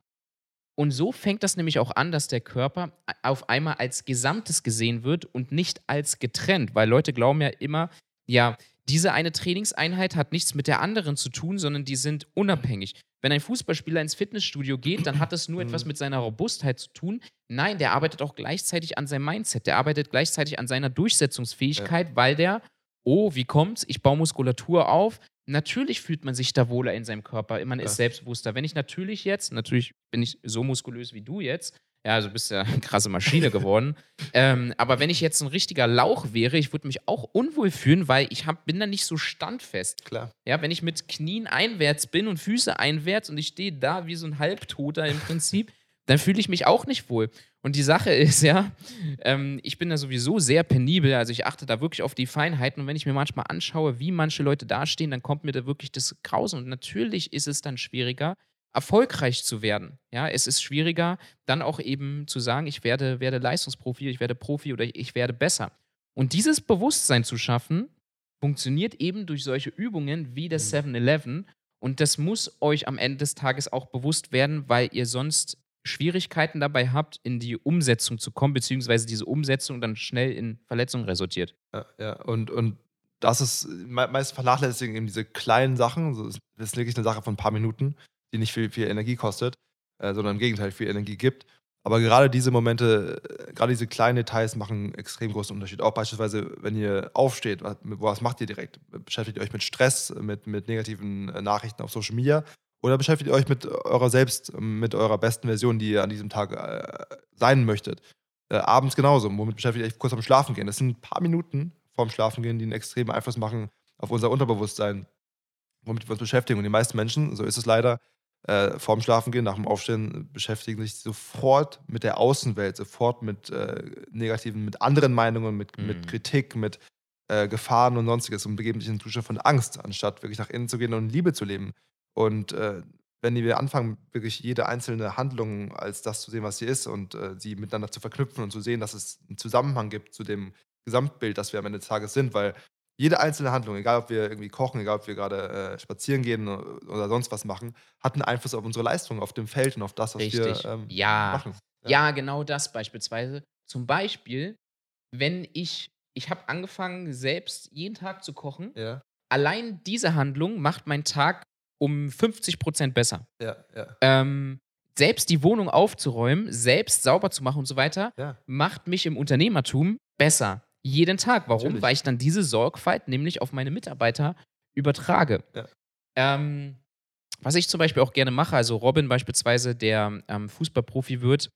Und so fängt das nämlich auch an, dass der Körper auf einmal als Gesamtes gesehen wird und nicht als getrennt, weil Leute glauben ja immer, ja, diese eine Trainingseinheit hat nichts mit der anderen zu tun, sondern die sind unabhängig. Wenn ein Fußballspieler ins Fitnessstudio geht, dann hat das nur [clears throat] etwas mit seiner Robustheit zu tun. Nein, der arbeitet auch gleichzeitig an seinem Mindset. Der arbeitet gleichzeitig an seiner Durchsetzungsfähigkeit, weil der, oh, wie kommt's? Ich baue Muskulatur auf. Natürlich fühlt man sich da wohler in seinem Körper. Man ist Ja. selbstbewusster. Wenn ich natürlich jetzt, natürlich bin ich so muskulös wie du jetzt, ja, also bist ja [laughs] eine krasse Maschine geworden. ähm, aber wenn ich jetzt ein richtiger Lauch wäre, ich würde mich auch unwohl fühlen, weil ich hab, bin da nicht so standfest. Klar. Ja, wenn ich mit Knien einwärts bin und Füße einwärts und ich stehe da wie so ein Halbtoter im Prinzip, [laughs] dann fühle ich mich auch nicht wohl. Und die Sache [laughs] ist ja, ähm, ich bin da sowieso sehr penibel, also ich achte da wirklich auf die Feinheiten und wenn ich mir manchmal anschaue, wie manche Leute dastehen, dann kommt mir da wirklich das Grausen. Und natürlich ist es dann schwieriger, erfolgreich zu werden. Ja, es ist schwieriger, dann auch eben zu sagen, ich werde, werde Leistungsprofi, ich werde Profi oder ich werde besser. Und dieses Bewusstsein zu schaffen, funktioniert eben durch solche Übungen wie das 7-Eleven. Und das muss euch am Ende des Tages auch bewusst werden, weil ihr sonst Schwierigkeiten dabei habt, in die Umsetzung zu kommen, beziehungsweise diese Umsetzung dann schnell in Verletzungen resultiert. Ja, ja. Und, und das ist me meist vernachlässigen eben diese kleinen Sachen. Das ist wirklich eine Sache von ein paar Minuten, die nicht viel, viel Energie kostet, äh, sondern im Gegenteil viel Energie gibt. Aber gerade diese Momente, äh, gerade diese kleinen Details machen einen extrem großen Unterschied. Auch beispielsweise, wenn ihr aufsteht, was, was macht ihr direkt? Beschäftigt ihr euch mit Stress, mit, mit negativen äh, Nachrichten auf Social Media oder beschäftigt ihr euch mit eurer selbst, mit eurer besten Version, die ihr an diesem Tag äh, sein möchtet? Äh, abends genauso. Womit beschäftigt ihr euch kurz am Schlafen gehen? Das sind ein paar Minuten vorm Schlafen gehen, die einen extremen Einfluss machen auf unser Unterbewusstsein, womit wir uns beschäftigen. Und die meisten Menschen, so ist es leider, äh, vorm Schlafen gehen, nach dem Aufstehen, beschäftigen sich sofort mit der Außenwelt, sofort mit äh, negativen, mit anderen Meinungen, mit, Mhm. mit Kritik, mit äh, Gefahren und sonstiges und begeben sich in einen Zustand von Angst, anstatt wirklich nach innen zu gehen und Liebe zu leben. Und äh, wenn wir anfangen, wirklich jede einzelne Handlung als das zu sehen, was sie ist und äh, sie miteinander zu verknüpfen und zu sehen, dass es einen Zusammenhang gibt zu dem Gesamtbild, das wir am Ende des Tages sind, weil jede einzelne Handlung, egal ob wir irgendwie kochen, egal ob wir gerade äh, spazieren gehen oder sonst was machen, hat einen Einfluss auf unsere Leistung, auf dem Feld und auf das, was Richtig. wir ähm, ja. machen. Ja. genau das beispielsweise. Zum Beispiel, wenn ich, ich habe angefangen, selbst jeden Tag zu kochen. Ja, Allein diese Handlung macht meinen Tag um 50 Prozent besser. ja, ja. Ähm, selbst die Wohnung aufzuräumen, selbst sauber zu machen und so weiter, ja. macht mich im Unternehmertum besser. Jeden Tag. Warum? Natürlich. Weil ich dann diese Sorgfalt nämlich auf meine Mitarbeiter übertrage. Ja. Ähm, was ich zum Beispiel auch gerne mache, also Robin beispielsweise, der ähm, Fußballprofi wird,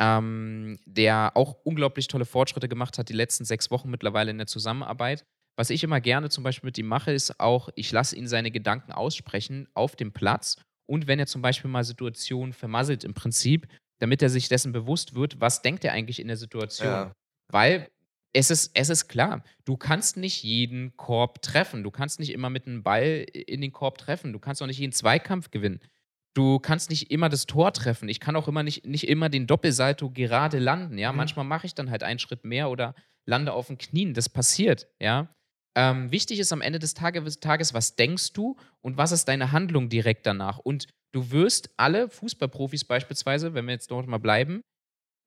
ähm, der auch unglaublich tolle Fortschritte gemacht hat, die letzten sechs Wochen mittlerweile in der Zusammenarbeit. Was ich immer gerne zum Beispiel mit ihm mache, ist auch, ich lasse ihn seine Gedanken aussprechen auf dem Platz und wenn er zum Beispiel mal Situationen vermasselt im Prinzip, damit er sich dessen bewusst wird, was denkt er eigentlich in der Situation. Ja. Weil es ist, es ist klar, du kannst nicht jeden Korb treffen. Du kannst nicht immer mit einem Ball in den Korb treffen. Du kannst auch nicht jeden Zweikampf gewinnen. Du kannst nicht immer das Tor treffen. Ich kann auch immer nicht, nicht immer den Doppelsalto gerade landen. Ja, mhm. manchmal mache ich dann halt einen Schritt mehr oder lande auf den Knien. Das passiert. Ja, ähm, wichtig ist am Ende des Tages, Tages, was denkst du und was ist deine Handlung direkt danach. Und du wirst alle Fußballprofis beispielsweise, wenn wir jetzt dort mal bleiben,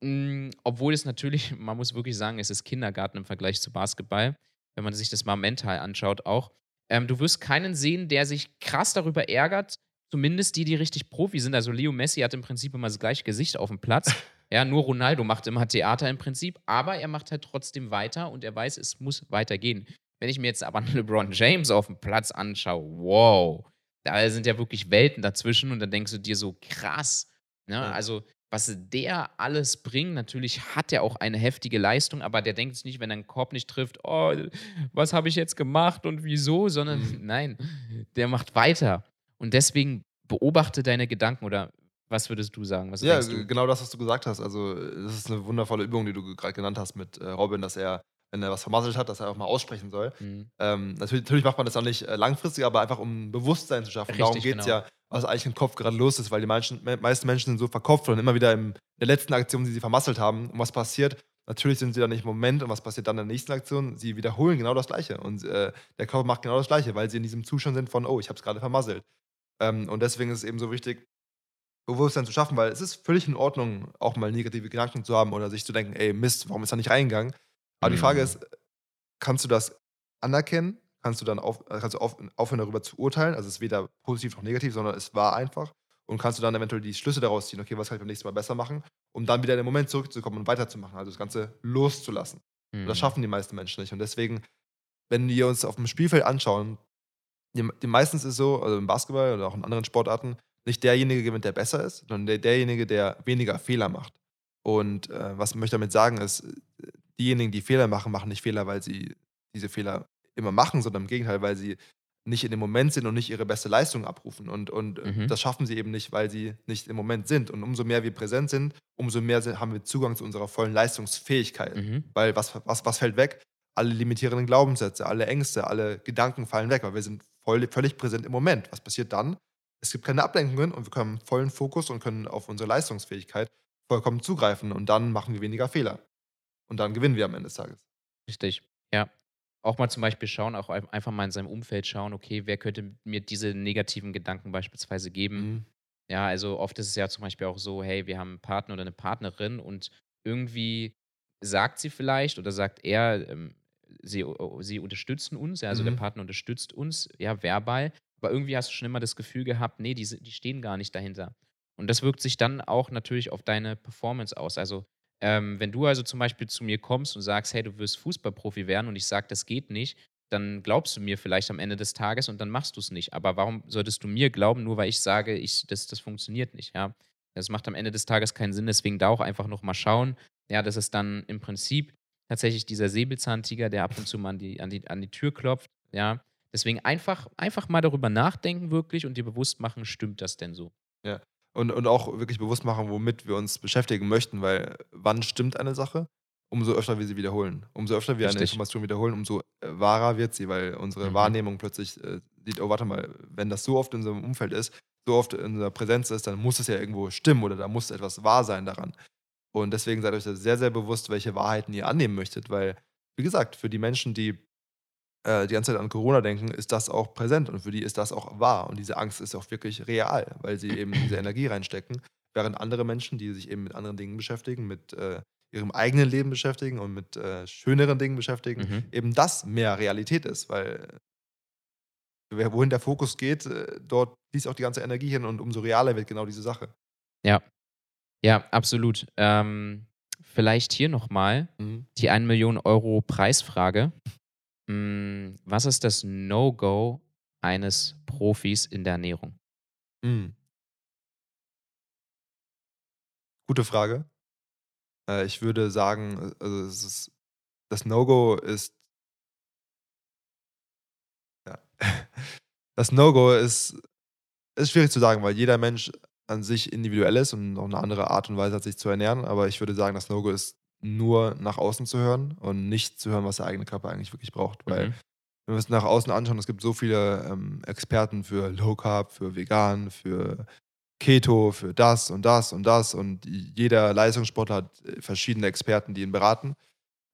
mh, obwohl es natürlich, [laughs] man muss wirklich sagen, es ist Kindergarten im Vergleich zu Basketball, wenn man sich das mal mental anschaut auch. Ähm, du wirst keinen sehen, der sich krass darüber ärgert, zumindest die, die richtig Profi sind. Also Leo Messi hat im Prinzip immer das gleiche Gesicht auf dem Platz. [laughs] Ja, nur Ronaldo macht immer Theater im Prinzip, aber er macht halt trotzdem weiter und er weiß, es muss weitergehen. Wenn ich mir jetzt aber [laughs] LeBron James auf dem Platz anschaue, wow, da sind ja wirklich Welten dazwischen und dann denkst du dir so krass. Ne? Also, was der alles bringt, natürlich hat er auch eine heftige Leistung, aber der denkt sich nicht, wenn er einen Korb nicht trifft, oh, was habe ich jetzt gemacht und wieso, sondern mhm. nein, der macht weiter. Und deswegen beobachte deine Gedanken oder was würdest du sagen? Was ja, genau das, was du gesagt hast. Also, das ist eine wundervolle Übung, die du gerade genannt hast mit äh, Robin, dass er, wenn er was vermasselt hat, dass er auch mal aussprechen soll. Mhm. Ähm, natürlich, natürlich, macht man das auch nicht äh, langfristig, aber einfach um Bewusstsein zu schaffen. Richtig, Darum geht es genau. ja, was eigentlich im Kopf gerade los ist, weil die Menschen, meisten Menschen sind so verkopft und immer wieder in der letzten Aktion, die sie vermasselt haben, und was passiert, Natürlich sind sie dann nicht im Moment und was passiert dann in der nächsten Aktion? Sie wiederholen genau das Gleiche und äh, der Körper macht genau das Gleiche, weil sie in diesem Zustand sind von, oh, ich habe es gerade vermasselt. Ähm, und deswegen ist es eben so wichtig, Bewusstsein zu schaffen, weil es ist völlig in Ordnung, auch mal negative Gedanken zu haben oder sich zu denken, ey, Mist, warum ist er nicht reingegangen? Aber mhm. die Frage ist, kannst du das anerkennen? Kannst du dann auf, kannst du auf, aufhören, darüber zu urteilen? Also es ist weder positiv noch negativ, sondern es war einfach. Und kannst du dann eventuell die Schlüsse daraus ziehen, okay, was kann ich beim nächsten Mal besser machen, um dann wieder in den Moment zurückzukommen und weiterzumachen, also das Ganze loszulassen. Mhm. Und das schaffen die meisten Menschen nicht. Und deswegen, wenn wir uns auf dem Spielfeld anschauen, die, die meistens ist es so, also im Basketball oder auch in anderen Sportarten, nicht derjenige gewinnt, der besser ist, sondern der, derjenige, der weniger Fehler macht. Und äh, was ich damit sagen ist, diejenigen, die Fehler machen, machen nicht Fehler, weil sie diese Fehler immer machen, sondern im Gegenteil, weil sie nicht in dem Moment sind und nicht ihre beste Leistung abrufen. Und, und mhm. das schaffen sie eben nicht, weil sie nicht im Moment sind. Und umso mehr wir präsent sind, umso mehr haben wir Zugang zu unserer vollen Leistungsfähigkeit. Mhm. Weil was, was, was fällt weg? Alle limitierenden Glaubenssätze, alle Ängste, alle Gedanken fallen weg, weil wir sind voll, völlig präsent im Moment. Was passiert dann? Es gibt keine Ablenkungen und wir können vollen Fokus und können auf unsere Leistungsfähigkeit vollkommen zugreifen. Und dann machen wir weniger Fehler. Und dann gewinnen wir am Ende des Tages. Richtig, ja auch mal zum Beispiel schauen, auch einfach mal in seinem Umfeld schauen, okay, wer könnte mir diese negativen Gedanken beispielsweise geben. Mhm. Ja, also oft ist es ja zum Beispiel auch so, hey, wir haben einen Partner oder eine Partnerin und irgendwie sagt sie vielleicht oder sagt er, ähm, sie, sie unterstützen uns, ja, also mhm. der Partner unterstützt uns, ja, verbal, aber irgendwie hast du schon immer das Gefühl gehabt, nee, die, die stehen gar nicht dahinter. Und das wirkt sich dann auch natürlich auf deine Performance aus. Also ähm, wenn du also zum Beispiel zu mir kommst und sagst, hey, du wirst Fußballprofi werden und ich sage, das geht nicht, dann glaubst du mir vielleicht am Ende des Tages und dann machst du es nicht. Aber warum solltest du mir glauben, nur weil ich sage, ich, das, das funktioniert nicht, ja? Das macht am Ende des Tages keinen Sinn, deswegen da auch einfach nochmal schauen. Ja, das ist dann im Prinzip tatsächlich dieser Säbelzahntiger, der ab und zu mal an die, an die, an die Tür klopft, ja. Deswegen einfach, einfach mal darüber nachdenken wirklich und dir bewusst machen, stimmt das denn so? Ja, und, und auch wirklich bewusst machen, womit wir uns beschäftigen möchten, weil wann stimmt eine Sache? Umso öfter wir sie wiederholen. Umso öfter wir Richtig. eine Information wiederholen, umso äh, wahrer wird sie, weil unsere mhm. Wahrnehmung plötzlich äh, sieht, oh, warte mal, wenn das so oft in unserem Umfeld ist, so oft in unserer Präsenz ist, dann muss es ja irgendwo stimmen oder da muss etwas wahr sein daran. Und deswegen seid euch sehr, sehr bewusst, welche Wahrheiten ihr annehmen möchtet, weil, wie gesagt, für die Menschen, die äh, die ganze Zeit an Corona denken, ist das auch präsent und für die ist das auch wahr. Und diese Angst ist auch wirklich real, weil sie eben diese Energie reinstecken. Während andere Menschen, die sich eben mit anderen Dingen beschäftigen, mit äh, ihrem eigenen Leben beschäftigen und mit äh, schöneren Dingen beschäftigen, mhm. eben das mehr Realität ist, weil wohin der Fokus geht, äh, dort fließt auch die ganze Energie hin und umso realer wird genau diese Sache. Ja, ja, absolut. Ähm, vielleicht hier nochmal mhm. die 1 Million Euro Preisfrage. Hm, was ist das No-Go eines Profis in der Ernährung? Mhm. Gute Frage. Äh, ich würde sagen, äh, also ist das No-Go ist ja. [laughs] Das No-Go ist ist schwierig zu sagen, weil jeder Mensch an sich individuell ist und auch 'ne andere Art und Weise hat, sich zu ernähren. Aber ich würde sagen, das No-Go ist nur nach außen zu hören und nicht zu hören, was der eigene Körper eigentlich wirklich braucht. Weil Mhm. wenn wir uns nach außen anschauen, es gibt so viele, ähm, Experten für Low Carb, für vegan, für Keto, für das und das und das und jeder Leistungssportler hat, äh, verschiedene Experten, die ihn beraten.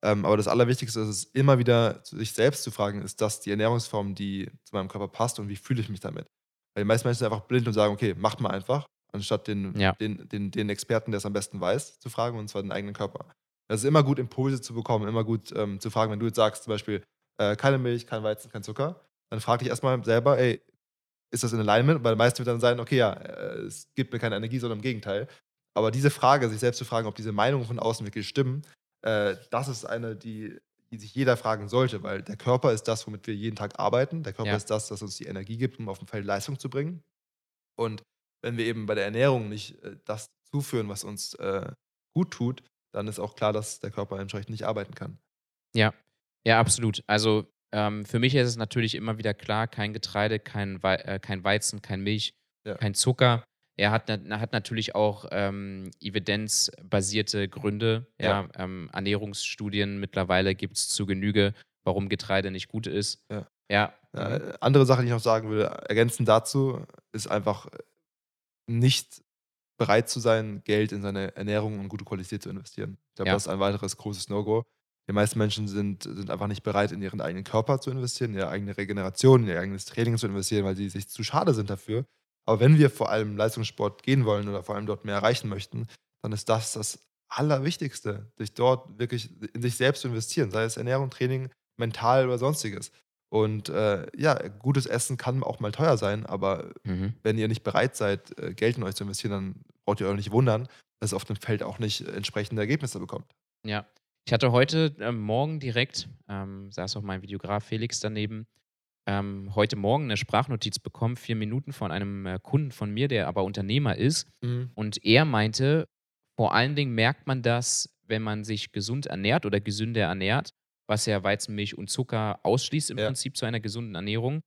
Ähm, aber das Allerwichtigste ist es, immer wieder sich selbst zu fragen: „Ist das die Ernährungsform, die zu meinem Körper passt und wie fühle ich mich damit?“ Weil die meisten Menschen sind einfach blind und sagen: „Okay, macht mal einfach“, anstatt den Ja. den den den Experten, der es am besten weiß, zu fragen, und zwar den eigenen Körper. Es ist immer gut, Impulse zu bekommen, immer gut, ähm, zu fragen, wenn du jetzt sagst zum Beispiel, äh: „Keine Milch, kein Weizen, kein Zucker“, dann frag dich erst mal selber: „Ey, ist das in Alignment?“ Weil meist wird dann sein: „Okay, ja, äh, es gibt mir keine Energie, sondern im Gegenteil.“ Aber diese Frage, sich selbst zu fragen, ob diese Meinungen von außen wirklich stimmen, äh, das ist eine, die die sich jeder fragen sollte, weil der Körper ist das, womit wir jeden Tag arbeiten. Der Körper Ja. ist das, das uns die Energie gibt, um aufm Feld Leistung zu bringen. Und wenn wir eben bei der Ernährung nicht, äh, das zuführen, was uns, äh, gut tut, dann ist auch klar, dass der Körper entsprechend nicht arbeiten kann. Ja. Ja, absolut. Also, ähm, für mich ist es natürlich immer wieder klar, kein Getreide, kein Wei äh, kein Weizen, kein Milch, Ja. kein Zucker. Er hat na hat natürlich auch, ähm, evidenzbasierte Gründe, ja. Ja. Ähm, Ernährungsstudien mittlerweile gibt's zu Genüge, warum Getreide nicht gut ist. Ja. Ja. Äh, Mhm. andere Sache, die ich noch sagen würde, ergänzend dazu, ist einfach, äh, nicht bereit zu sein, Geld in seine Ernährung und gute Qualität zu investieren. Ich glaube, Ja. das ist ein weiteres großes No-Go. Die meisten Menschen sind sind einfach nicht bereit, in ihren eigenen Körper zu investieren, in ihre eigene Regeneration, in ihr eigenes Training zu investieren, weil sie sich zu schade sind dafür. Aber wenn wir vor allem Leistungssport gehen wollen oder vor allem dort mehr erreichen möchten, dann ist das das Allerwichtigste, sich dort wirklich in sich selbst zu investieren, sei es Ernährung, Training, mental oder Sonstiges. Und, äh, ja, gutes Essen kann auch mal teuer sein, aber Mhm. wenn ihr nicht bereit seid, äh, Geld in euch zu investieren, dann braucht ihr euch nicht wundern, dass ihr auf dem Feld auch nicht entsprechende Ergebnisse bekommt. Ja. Ich hatte heute ähm, Morgen direkt, ähm, saß auch mein Videograf Felix daneben, ähm, heute Morgen 'ne Sprachnotiz bekommen, 4 Minuten von einem, äh, Kunden von mir, der aber Unternehmer ist. Mhm. Und er meinte, vor allen Dingen merkt man das, wenn man sich gesund ernährt oder gesünder ernährt, was ja Weizen, Milch und Zucker ausschließt im Ja. Prinzip zu einer gesunden Ernährung.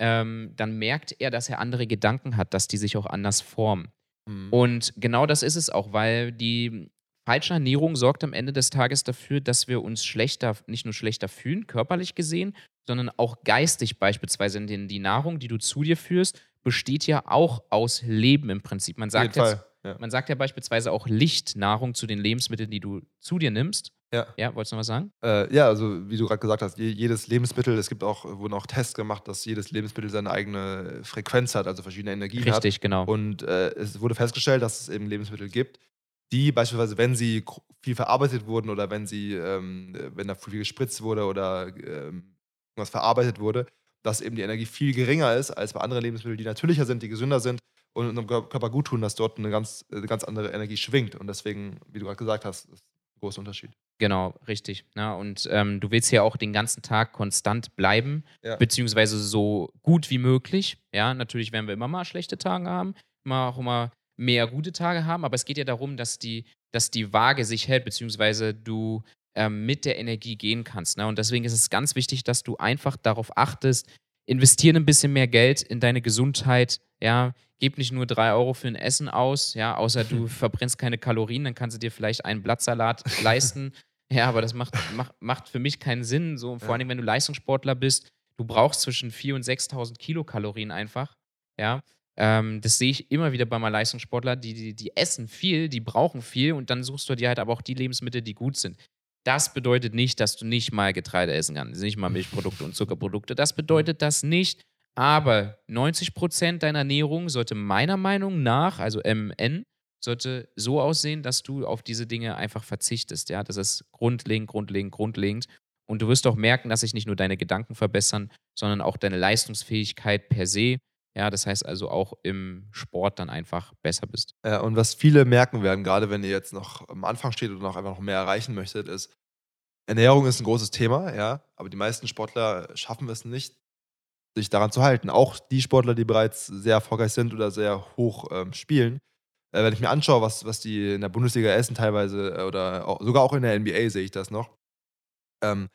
Ähm, dann merkt er, dass er andere Gedanken hat, dass die sich auch anders formen. Mhm. Und genau das ist es auch, weil die falsche Ernährung sorgt am Ende des Tages dafür, dass wir uns schlechter nicht nur schlechter fühlen, körperlich gesehen, sondern auch geistig beispielsweise. Denn die Nahrung, die du zu dir führst, besteht ja auch aus Leben im Prinzip. Man sagt jetzt Fall, ja. man sagt ja beispielsweise auch Lichtnahrung zu den Lebensmitteln, die du zu dir nimmst. Ja. Ja, wolltest du noch was sagen? Äh, ja, also wie du grad gesagt hast, je jedes Lebensmittel es gibt auch wurden auch Tests gemacht, dass jedes Lebensmittel seine eigene Frequenz hat, also verschiedene Energien hat. Richtig, genau. Und, äh, es wurde festgestellt, dass es eben Lebensmittel gibt, die beispielsweise, wenn sie viel verarbeitet wurden oder wenn sie, ähm äh, wenn da viel gespritzt wurde oder, ähm, was verarbeitet wurde, dass eben die Energie viel geringer ist als bei anderen Lebensmitteln, die natürlicher sind, die gesünder sind und unserem Kör Körper guttun, dass dort 'ne ganz äh, 'ne ganz andere Energie schwingt. Und deswegen, wie du grad gesagt hast, ist 'n großer Unterschied. Genau, richtig. Ne? Und, ähm, du willst ja auch den ganzen Tag konstant bleiben, Ja. beziehungsweise so gut wie möglich. Ja, natürlich werden wir immer mal schlechte Tage haben, immer auch immer mehr gute Tage haben, aber es geht ja darum, dass die dass die Waage sich hält, beziehungsweise du, ähm, mit der Energie gehen kannst, ne? Und deswegen ist es ganz wichtig, dass du einfach darauf achtest, investiere 'n bisschen mehr Geld in deine Gesundheit, ja? Gib nicht nur 3 € für 'n Essen aus, ja, außer du [laughs] verbrennst keine Kalorien, dann kannst du dir vielleicht einen Blattsalat leisten. [laughs] Ja, aber das macht macht macht für mich keinen Sinn, so vor Ja. allen Dingen, wenn du Leistungssportler bist. Du brauchst zwischen 4 und 6.000 Kilokalorien einfach, ja? Ähm, das sehe ich immer wieder bei meinen Leistungssportler, die die die essen viel, die brauchen viel und dann suchst du dir halt aber auch die Lebensmittel, die gut sind. Das bedeutet nicht, dass du nicht mal Getreide essen kannst, nicht mal Milchprodukte und Zuckerprodukte. Das bedeutet das nicht, aber 90 % deiner Ernährung sollte meiner Meinung nach, also MN, sollte so aussehen, dass du auf diese Dinge einfach verzichtest, ja? Das ist grundlegend, grundlegend, grundlegend. Und du wirst auch merken, dass sich nicht nur deine Gedanken verbessern, sondern auch deine Leistungsfähigkeit per se. Ja, das heißt also auch im Sport dann einfach besser bist. Ja, und was viele merken werden, grade wenn ihr jetzt noch am Anfang steht und noch einfach noch mehr erreichen möchtet, ist Ernährung ist 'n großes Thema, ja, aber die meisten Sportler schaffen es nicht, sich daran zu halten. Auch die Sportler, die bereits sehr erfolgreich sind oder sehr hoch ähm, spielen. Äh, wenn ich mir anschaue, was, was die in der Bundesliga essen, teilweise, äh, oder auch, sogar auch in der NBA sehe ich das noch. Ähm,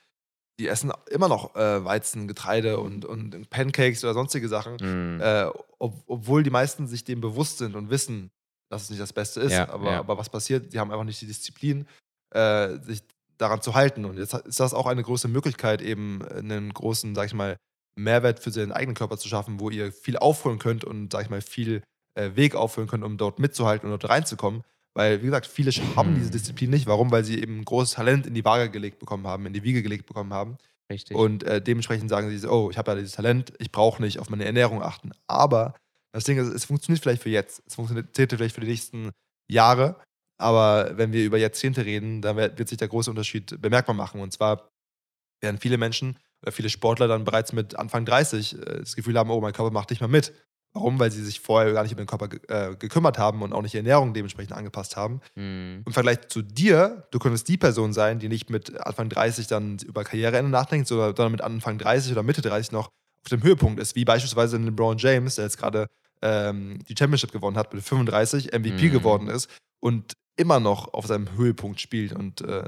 die essen immer noch äh, Weizen, Getreide und, und Pancakes oder sonstige Sachen, Mm. äh, ob, obwohl die meisten sich dem bewusst sind und wissen, dass es nicht das Beste ist. Ja, aber, ja. aber was passiert? Die haben einfach nicht die Disziplin, äh, sich daran zu halten. Und jetzt ist das auch eine große Möglichkeit, eben einen großen, sag ich mal, Mehrwert für seinen eigenen Körper zu schaffen, wo ihr viel aufholen könnt und, sag ich mal, viel äh, Weg aufholen könnt, um dort mitzuhalten und dort reinzukommen. Weil, wie gesagt, viele haben diese Hm. Disziplin nicht. Warum? Weil sie eben großes Talent in die Waage gelegt bekommen haben, in die Wiege gelegt bekommen haben. Richtig. Und äh, dementsprechend sagen sie, so, oh, ich habe ja dieses Talent, ich brauche nicht auf meine Ernährung achten. Aber das Ding ist, es funktioniert vielleicht für jetzt, es funktioniert vielleicht für die nächsten Jahre, aber wenn wir über Jahrzehnte reden, dann wird, sich der große Unterschied bemerkbar machen. Und zwar werden viele Menschen viele Sportler dann bereits mit Anfang 30 äh, das Gefühl haben, oh, mein Körper macht nicht mehr mit. Warum? Weil sie sich vorher gar nicht um den Körper äh, gekümmert haben und auch nicht die Ernährung dementsprechend angepasst haben. Mm. Im Vergleich zu dir, du könntest die Person sein, die nicht mit Anfang 30 dann über Karriereende nachdenkt, sondern sondern mit Anfang 30 oder Mitte 30 noch auf dem Höhepunkt ist, wie beispielsweise LeBron James, der jetzt gerade ähm, die Championship gewonnen hat, mit 35 MVP Mhm. geworden ist und immer noch auf seinem Höhepunkt spielt. Und äh,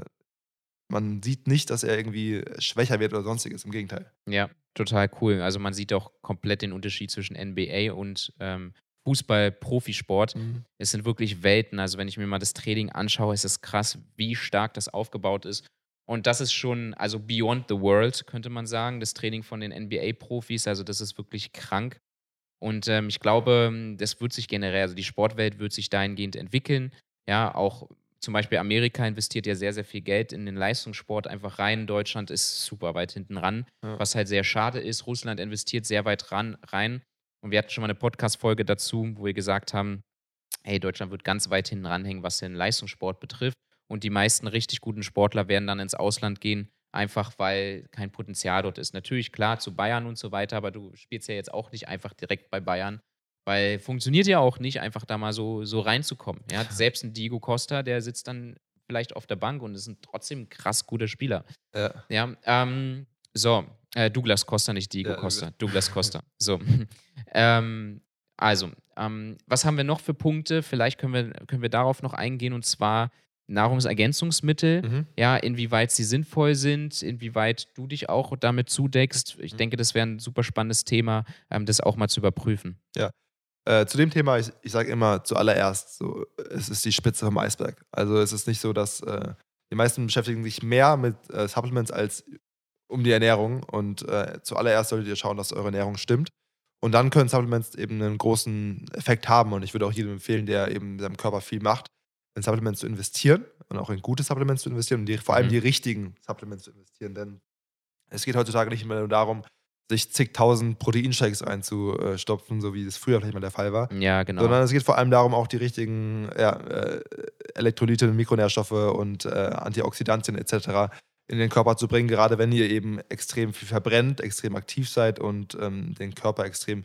man sieht nicht, dass er irgendwie schwächer wird oder sonstiges. Im Gegenteil. Ja, total cool. Also man sieht auch komplett den Unterschied zwischen NBA und ähm, Fußball, Profisport. Es sind wirklich Welten. Also wenn ich mir mal das Training anschaue, ist es krass, wie stark das aufgebaut ist. Und das ist schon, also beyond the world, könnte man sagen, das Training von den NBA-Profis. Also das ist wirklich krank. Und ähm, ich glaube, das wird sich generell, also die Sportwelt wird sich dahingehend entwickeln. Ja, auch zum Beispiel Amerika investiert ja sehr, sehr viel Geld in den Leistungssport einfach rein. Deutschland ist super weit hinten ran, Ja. was halt sehr schade ist. Russland investiert sehr weit ran, rein. Und wir hatten schon mal eine Podcast-Folge dazu, wo wir gesagt haben, hey, Deutschland wird ganz weit hinten ranhängen, was den Leistungssport betrifft. Und die meisten richtig guten Sportler werden dann ins Ausland gehen, einfach weil kein Potenzial dort ist. Natürlich, klar, zu Bayern und so weiter, aber du spielst ja jetzt auch nicht einfach direkt bei Bayern, weil funktioniert ja auch nicht, einfach da mal so, so reinzukommen. Ja? Selbst ein Diego Costa, der sitzt dann vielleicht auf der Bank und ist ein trotzdem krass guter Spieler. Ja. Ja, ähm, so, äh, Douglas Costa, nicht Diego Ja, Costa. Douglas Costa. So. [laughs] ähm, also, ähm, was haben wir noch für Punkte? Vielleicht können wir, können wir darauf noch eingehen und zwar Nahrungsergänzungsmittel. Mhm. Ja, inwieweit sie sinnvoll sind, inwieweit du dich auch damit zudeckst. Ich Mhm. denke, das wäre ein super spannendes Thema, ähm, das auch mal zu überprüfen. Äh, zu dem Thema, ich, ich sage immer zuallererst, so, es ist die Spitze vom Eisberg. Also es ist nicht so, dass äh, die meisten beschäftigen sich mehr mit äh, Supplements als um die Ernährung. Und äh, zuallererst solltet ihr schauen, dass eure Ernährung stimmt. Und dann können Supplements eben einen großen Effekt haben. Und ich würde auch jedem empfehlen, der eben seinem Körper viel macht, in Supplements zu investieren und auch in gute Supplements zu investieren und die, vor allem Mhm. die richtigen Supplements zu investieren. Denn es geht heutzutage nicht mehr nur darum, sich zigtausend Proteinshakes einzustopfen, so wie es früher vielleicht mal der Fall war. Ja, genau. Sondern es geht vor allem darum, auch die richtigen ja, äh, Elektrolyte, Mikronährstoffe und äh, Antioxidantien etc. in den Körper zu bringen, gerade wenn ihr eben extrem viel verbrennt, extrem aktiv seid und ähm, den Körper extrem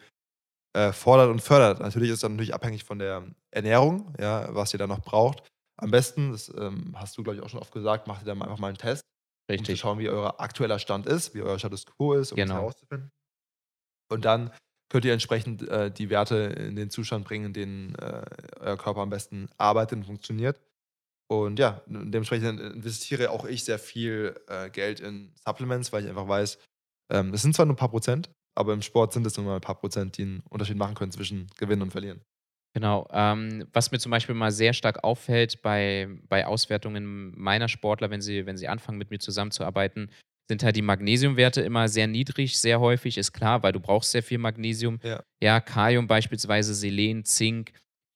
äh, fordert und fördert. Natürlich ist das natürlich abhängig von der Ernährung, ja, was ihr da noch braucht. Am besten, das ähm, hast du, glaube ich, auch schon oft gesagt, macht ihr dann einfach mal einen Test um zu Richtig. schauen, wie euer aktueller Stand ist, wie euer Status quo ist, um Genau. herauszufinden. Und dann könnt ihr entsprechend äh, die Werte in den Zustand bringen, in dem äh, euer Körper am besten arbeitet und funktioniert. Und ja, dementsprechend investiere auch ich sehr viel äh, Geld in Supplements, weil ich einfach weiß, ähm, es sind zwar nur ein paar Prozent, aber im Sport sind es nur mal ein paar Prozent, die einen Unterschied machen können zwischen Gewinnen und Verlieren. Genau. Ähm, was mir zum Beispiel mal sehr stark auffällt bei, bei Auswertungen meiner Sportler, wenn sie, wenn sie anfangen, mit mir zusammenzuarbeiten, sind halt die Magnesiumwerte immer sehr niedrig, sehr häufig, ist klar, weil du brauchst sehr viel Magnesium. Ja. ja Kalium beispielsweise, Selen, Zink,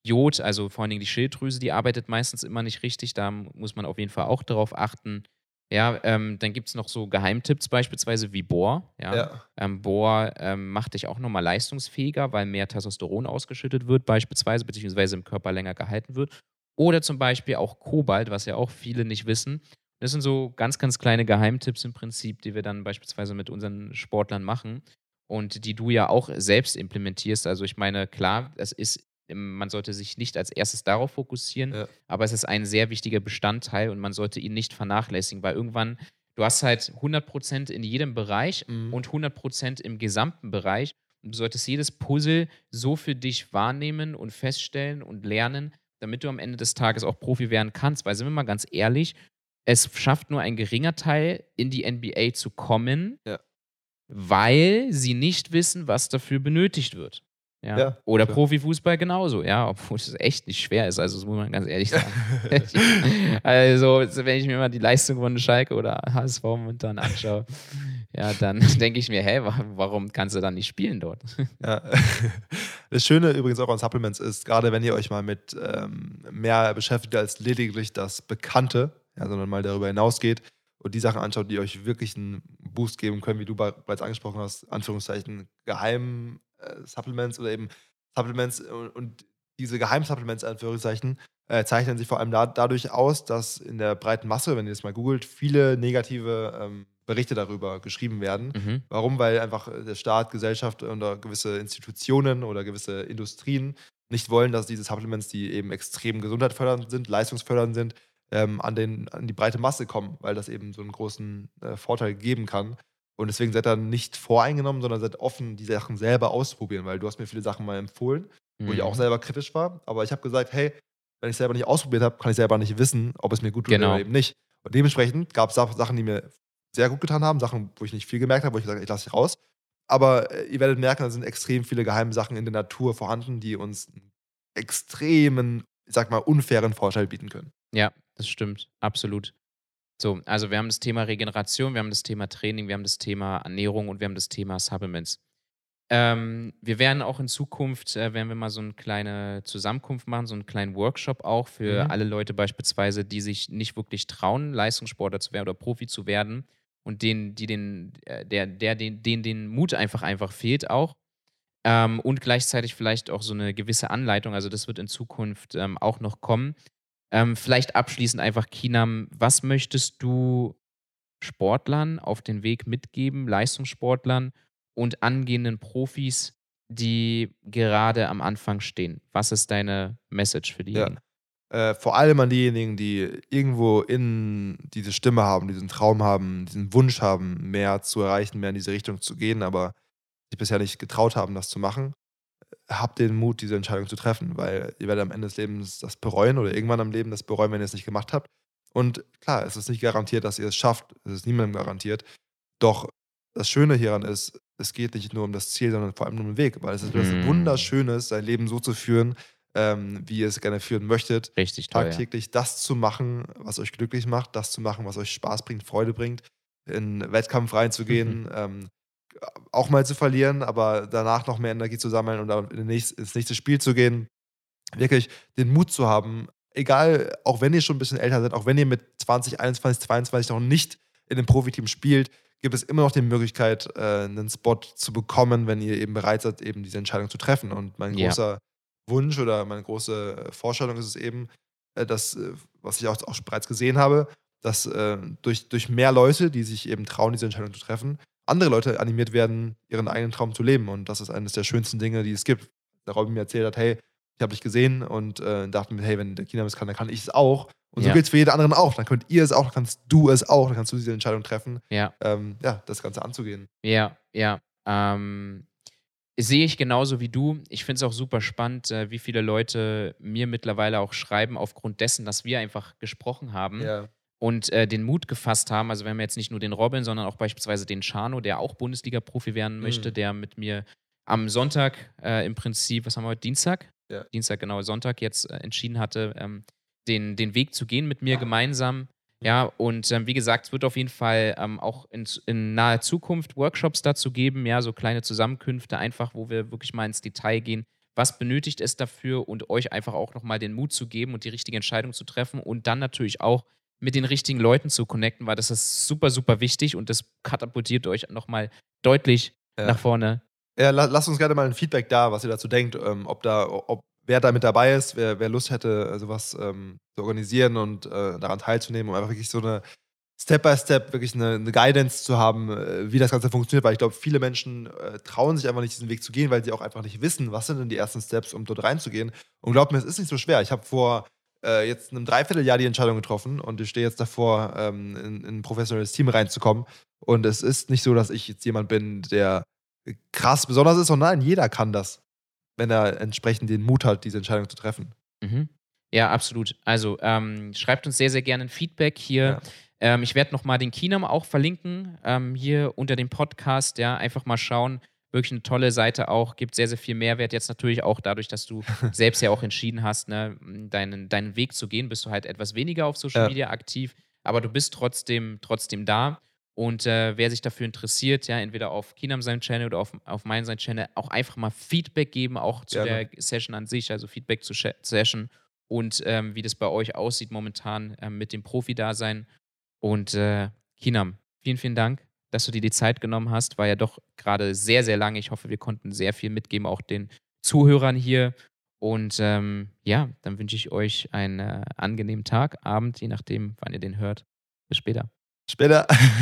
Jod, also vor allen Dingen die Schilddrüse, die arbeitet meistens immer nicht richtig. Da muss man auf jeden Fall auch darauf achten. Ja, ähm, dann gibt es noch so Geheimtipps beispielsweise wie Bohr. Ja, Ja. ähm, Bohr ähm, macht dich auch nochmal leistungsfähiger, weil mehr Testosteron ausgeschüttet wird, beispielsweise, beziehungsweise im Körper länger gehalten wird. Oder zum Beispiel auch Kobalt, was ja auch viele nicht wissen. Das sind so ganz, ganz kleine Geheimtipps im Prinzip, die wir dann beispielsweise mit unseren Sportlern machen und die du ja auch selbst implementierst. Also ich meine, klar, es ist, man sollte sich nicht als erstes darauf fokussieren, Ja. aber es ist ein sehr wichtiger Bestandteil und man sollte ihn nicht vernachlässigen, weil irgendwann, Du hast halt 100% in jedem Bereich Mhm. und 100% im gesamten Bereich. Und du solltest jedes Puzzle so für dich wahrnehmen und feststellen und lernen, damit du am Ende des Tages auch Profi werden kannst. Weil, sind wir mal ganz ehrlich, es schafft nur ein geringer Teil, in die NBA zu kommen, Ja. weil sie nicht wissen, was dafür benötigt wird. Ja. Ja, Oder klar. Profifußball genauso, ja, obwohl es echt nicht schwer ist, also das muss man ganz ehrlich sagen. [laughs] also, wenn ich mir mal die Leistung von Schalke oder HSV momentan anschaue, ja, dann [laughs] denke ich mir, hä, wa- warum kannst du dann nicht spielen dort? [laughs] Ja. Das Schöne übrigens auch an Supplements ist, gerade wenn ihr euch mal mit ähm, mehr beschäftigt als lediglich das Bekannte, ja, sondern mal darüber hinausgeht und die Sachen anschaut, die euch wirklich einen Boost geben können, wie du be- bereits angesprochen hast, Anführungszeichen, Geheim äh, Supplements oder eben Supplements und, und diese Geheim-Supplements, Anführungszeichen, äh, zeichnen sich vor allem da, dadurch aus, dass in der breiten Masse, wenn ihr es mal googelt, viele negative ähm, Berichte darüber geschrieben werden. Mhm. Warum? Weil einfach äh, der Staat, Gesellschaft oder gewisse Institutionen oder gewisse Industrien nicht wollen, dass diese Supplements, die eben extrem gesundheitsfördernd sind, leistungsfördernd sind, ähm, an, den, an die breite Masse kommen, weil das eben so einen großen äh, Vorteil geben kann. Und deswegen seid ihr nicht voreingenommen, sondern seid offen, die Sachen selber auszuprobieren, weil du hast mir viele Sachen mal empfohlen, wo ich Mhm. auch selber kritisch war. Aber ich habe gesagt, hey, wenn ich selber nicht ausprobiert habe, kann ich selber nicht wissen, ob es mir gut tut Genau. oder eben nicht. Und dementsprechend gab es Sachen, die mir sehr gut getan haben, Sachen, wo ich nicht viel gemerkt habe, wo ich gesagt habe, ich lasse sie raus. Aber äh, ihr werdet merken, da sind extrem viele geheime Sachen in der Natur vorhanden, die uns einen extremen, ich sag mal, unfairen Vorteil bieten können. Ja, das stimmt, absolut. So, also wir haben das Thema Regeneration, wir haben das Thema Training, wir haben das Thema Ernährung und wir haben das Thema Supplements. Ähm, wir werden auch in Zukunft, äh, werden wir mal so eine kleine Zusammenkunft machen, so einen kleinen Workshop auch für Mhm. alle Leute beispielsweise, die sich nicht wirklich trauen, Leistungssportler zu werden oder Profi zu werden und denen, die den, äh, der, der, den, denen den Mut einfach einfach fehlt auch. Ähm, und gleichzeitig vielleicht auch so eine gewisse Anleitung. Also das wird in Zukunft ähm, auch noch kommen. Ähm, vielleicht abschließend einfach, Kinam, was möchtest du Sportlern auf den Weg mitgeben, Leistungssportlern und angehenden Profis, die gerade am Anfang stehen? Was ist deine Message für diejenigen? Äh, vor allem an diejenigen, die irgendwo in diese Stimme haben, diesen Traum haben, diesen Wunsch haben, mehr zu erreichen, mehr in diese Richtung zu gehen, aber sich bisher nicht getraut haben, das zu machen. Habt den Mut, diese Entscheidung zu treffen, weil ihr werdet am Ende des Lebens das bereuen oder irgendwann am Leben das bereuen, wenn ihr es nicht gemacht habt. Und klar, es ist nicht garantiert, dass ihr es schafft. Es ist niemandem garantiert. Doch das Schöne hieran ist, es geht nicht nur um das Ziel, sondern vor allem um den Weg, weil es ist etwas Mm. Wunderschönes, sein Leben so zu führen, ähm, wie ihr es gerne führen möchtet Richtig toll. Ja. tagtäglich das zu machen, was euch glücklich macht, das zu machen, was euch Spaß bringt, Freude bringt, in einen Wettkampf reinzugehen, ähm, auch mal zu verlieren, aber danach noch mehr Energie zu sammeln und dann in den nächst, ins nächste Spiel zu gehen. Wirklich den Mut zu haben, egal, auch wenn ihr schon ein bisschen älter seid, auch wenn ihr mit 20, 21, 22 noch nicht in einem Profiteam spielt, gibt es immer noch die Möglichkeit, äh, einen Spot zu bekommen, wenn ihr eben bereit seid, eben diese Entscheidung zu treffen. Und mein Ja. großer Wunsch oder meine große äh, Vorstellung ist es eben, äh, dass, was ich auch, auch bereits gesehen habe, dass durch, durch mehr Leute, die sich eben trauen, diese Entscheidung zu treffen, andere Leute animiert werden, ihren eigenen Traum zu leben. Und das ist eines der schönsten Dinge, die es gibt. Der Robin mir erzählt hat, hey, ich habe dich gesehen und äh, dachte mir, hey, wenn der Kina es kann, dann kann ich es auch. Und so Ja. gilt es für jeden anderen auch. Dann könnt ihr es auch, dann kannst du es auch, dann kannst du diese Entscheidung treffen, Ja. ähm, ja, das Ganze anzugehen. Ja, ja. Ähm, sehe ich genauso wie du. Ich finde es auch super spannend, äh, wie viele Leute mir mittlerweile auch schreiben, aufgrund dessen, dass wir einfach gesprochen haben Ja. Und äh, den Mut gefasst haben. Also, wir haben jetzt nicht nur den Robin, sondern auch beispielsweise den Chano, der auch Bundesliga-Profi werden möchte, Mhm. der mit mir am Sonntag äh, im Prinzip, was haben wir heute? Dienstag? Ja. Dienstag, genau, Sonntag jetzt äh, entschieden hatte, ähm, den, den Weg zu gehen mit mir gemeinsam. Ja, und ähm, wie gesagt, es wird auf jeden Fall ähm, auch in, in naher Zukunft Workshops dazu geben, ja, so kleine Zusammenkünfte, einfach, wo wir wirklich mal ins Detail gehen. Was benötigt es dafür und euch einfach auch nochmal den Mut zu geben und die richtige Entscheidung zu treffen und dann natürlich auch mit den richtigen Leuten zu connecten, weil das ist super, super wichtig und das katapultiert euch nochmal deutlich Ja. nach vorne. Ja, la lasst uns gerne mal ein Feedback da, was ihr dazu denkt, ähm, ob da, ob wer da mit dabei ist, wer, wer Lust hätte, sowas ähm, zu organisieren und äh, daran teilzunehmen, um einfach wirklich so eine Step by Step wirklich eine, eine Guidance zu haben, äh, wie das Ganze funktioniert, weil ich glaube, viele Menschen äh, trauen sich einfach nicht, diesen Weg zu gehen, weil sie auch einfach nicht wissen, was sind denn die ersten Steps, um dort reinzugehen. Und glaubt mir, es ist nicht so schwer. Ich habe vor äh, jetzt in einem Dreivierteljahr die Entscheidung getroffen und ich stehe jetzt davor, ähm, in, in, ein professionelles Team reinzukommen. Und es ist nicht so, dass ich jetzt jemand bin, der krass besonders ist, sondern nein, jeder kann das, wenn er entsprechend den Mut hat, diese Entscheidung zu treffen. Mhm. Ja, absolut. Also ähm, schreibt uns sehr, sehr gerne ein Feedback hier. Ja. Ähm, ich werde nochmal den Kinam auch verlinken, ähm, hier unter dem Podcast. Ja, einfach mal schauen. Wirklich eine tolle Seite auch, gibt sehr, sehr viel Mehrwert. Jetzt natürlich auch dadurch, dass du [laughs] selbst ja auch entschieden hast, ne, deinen, deinen Weg zu gehen, bist du halt etwas weniger auf Social Media ja. aktiv, aber du bist trotzdem, trotzdem da. Und äh, wer sich dafür interessiert, ja, entweder auf Kinam sein Channel oder auf, auf mein sein Channel, auch einfach mal Feedback geben, auch zu Gerne. der Session an sich, also Feedback zur Session und ähm, wie das bei euch aussieht momentan ähm, mit dem Profi-Dasein. Und äh, Kinam, vielen, vielen Dank, dass du dir die Zeit genommen hast. War ja doch gerade sehr, sehr lange. Ich hoffe, wir konnten sehr viel mitgeben, auch den Zuhörern hier. Und ähm, ja, dann wünsche ich euch einen äh, angenehmen Tag, Abend, je nachdem, wann ihr den hört. Bis später. Später. [laughs]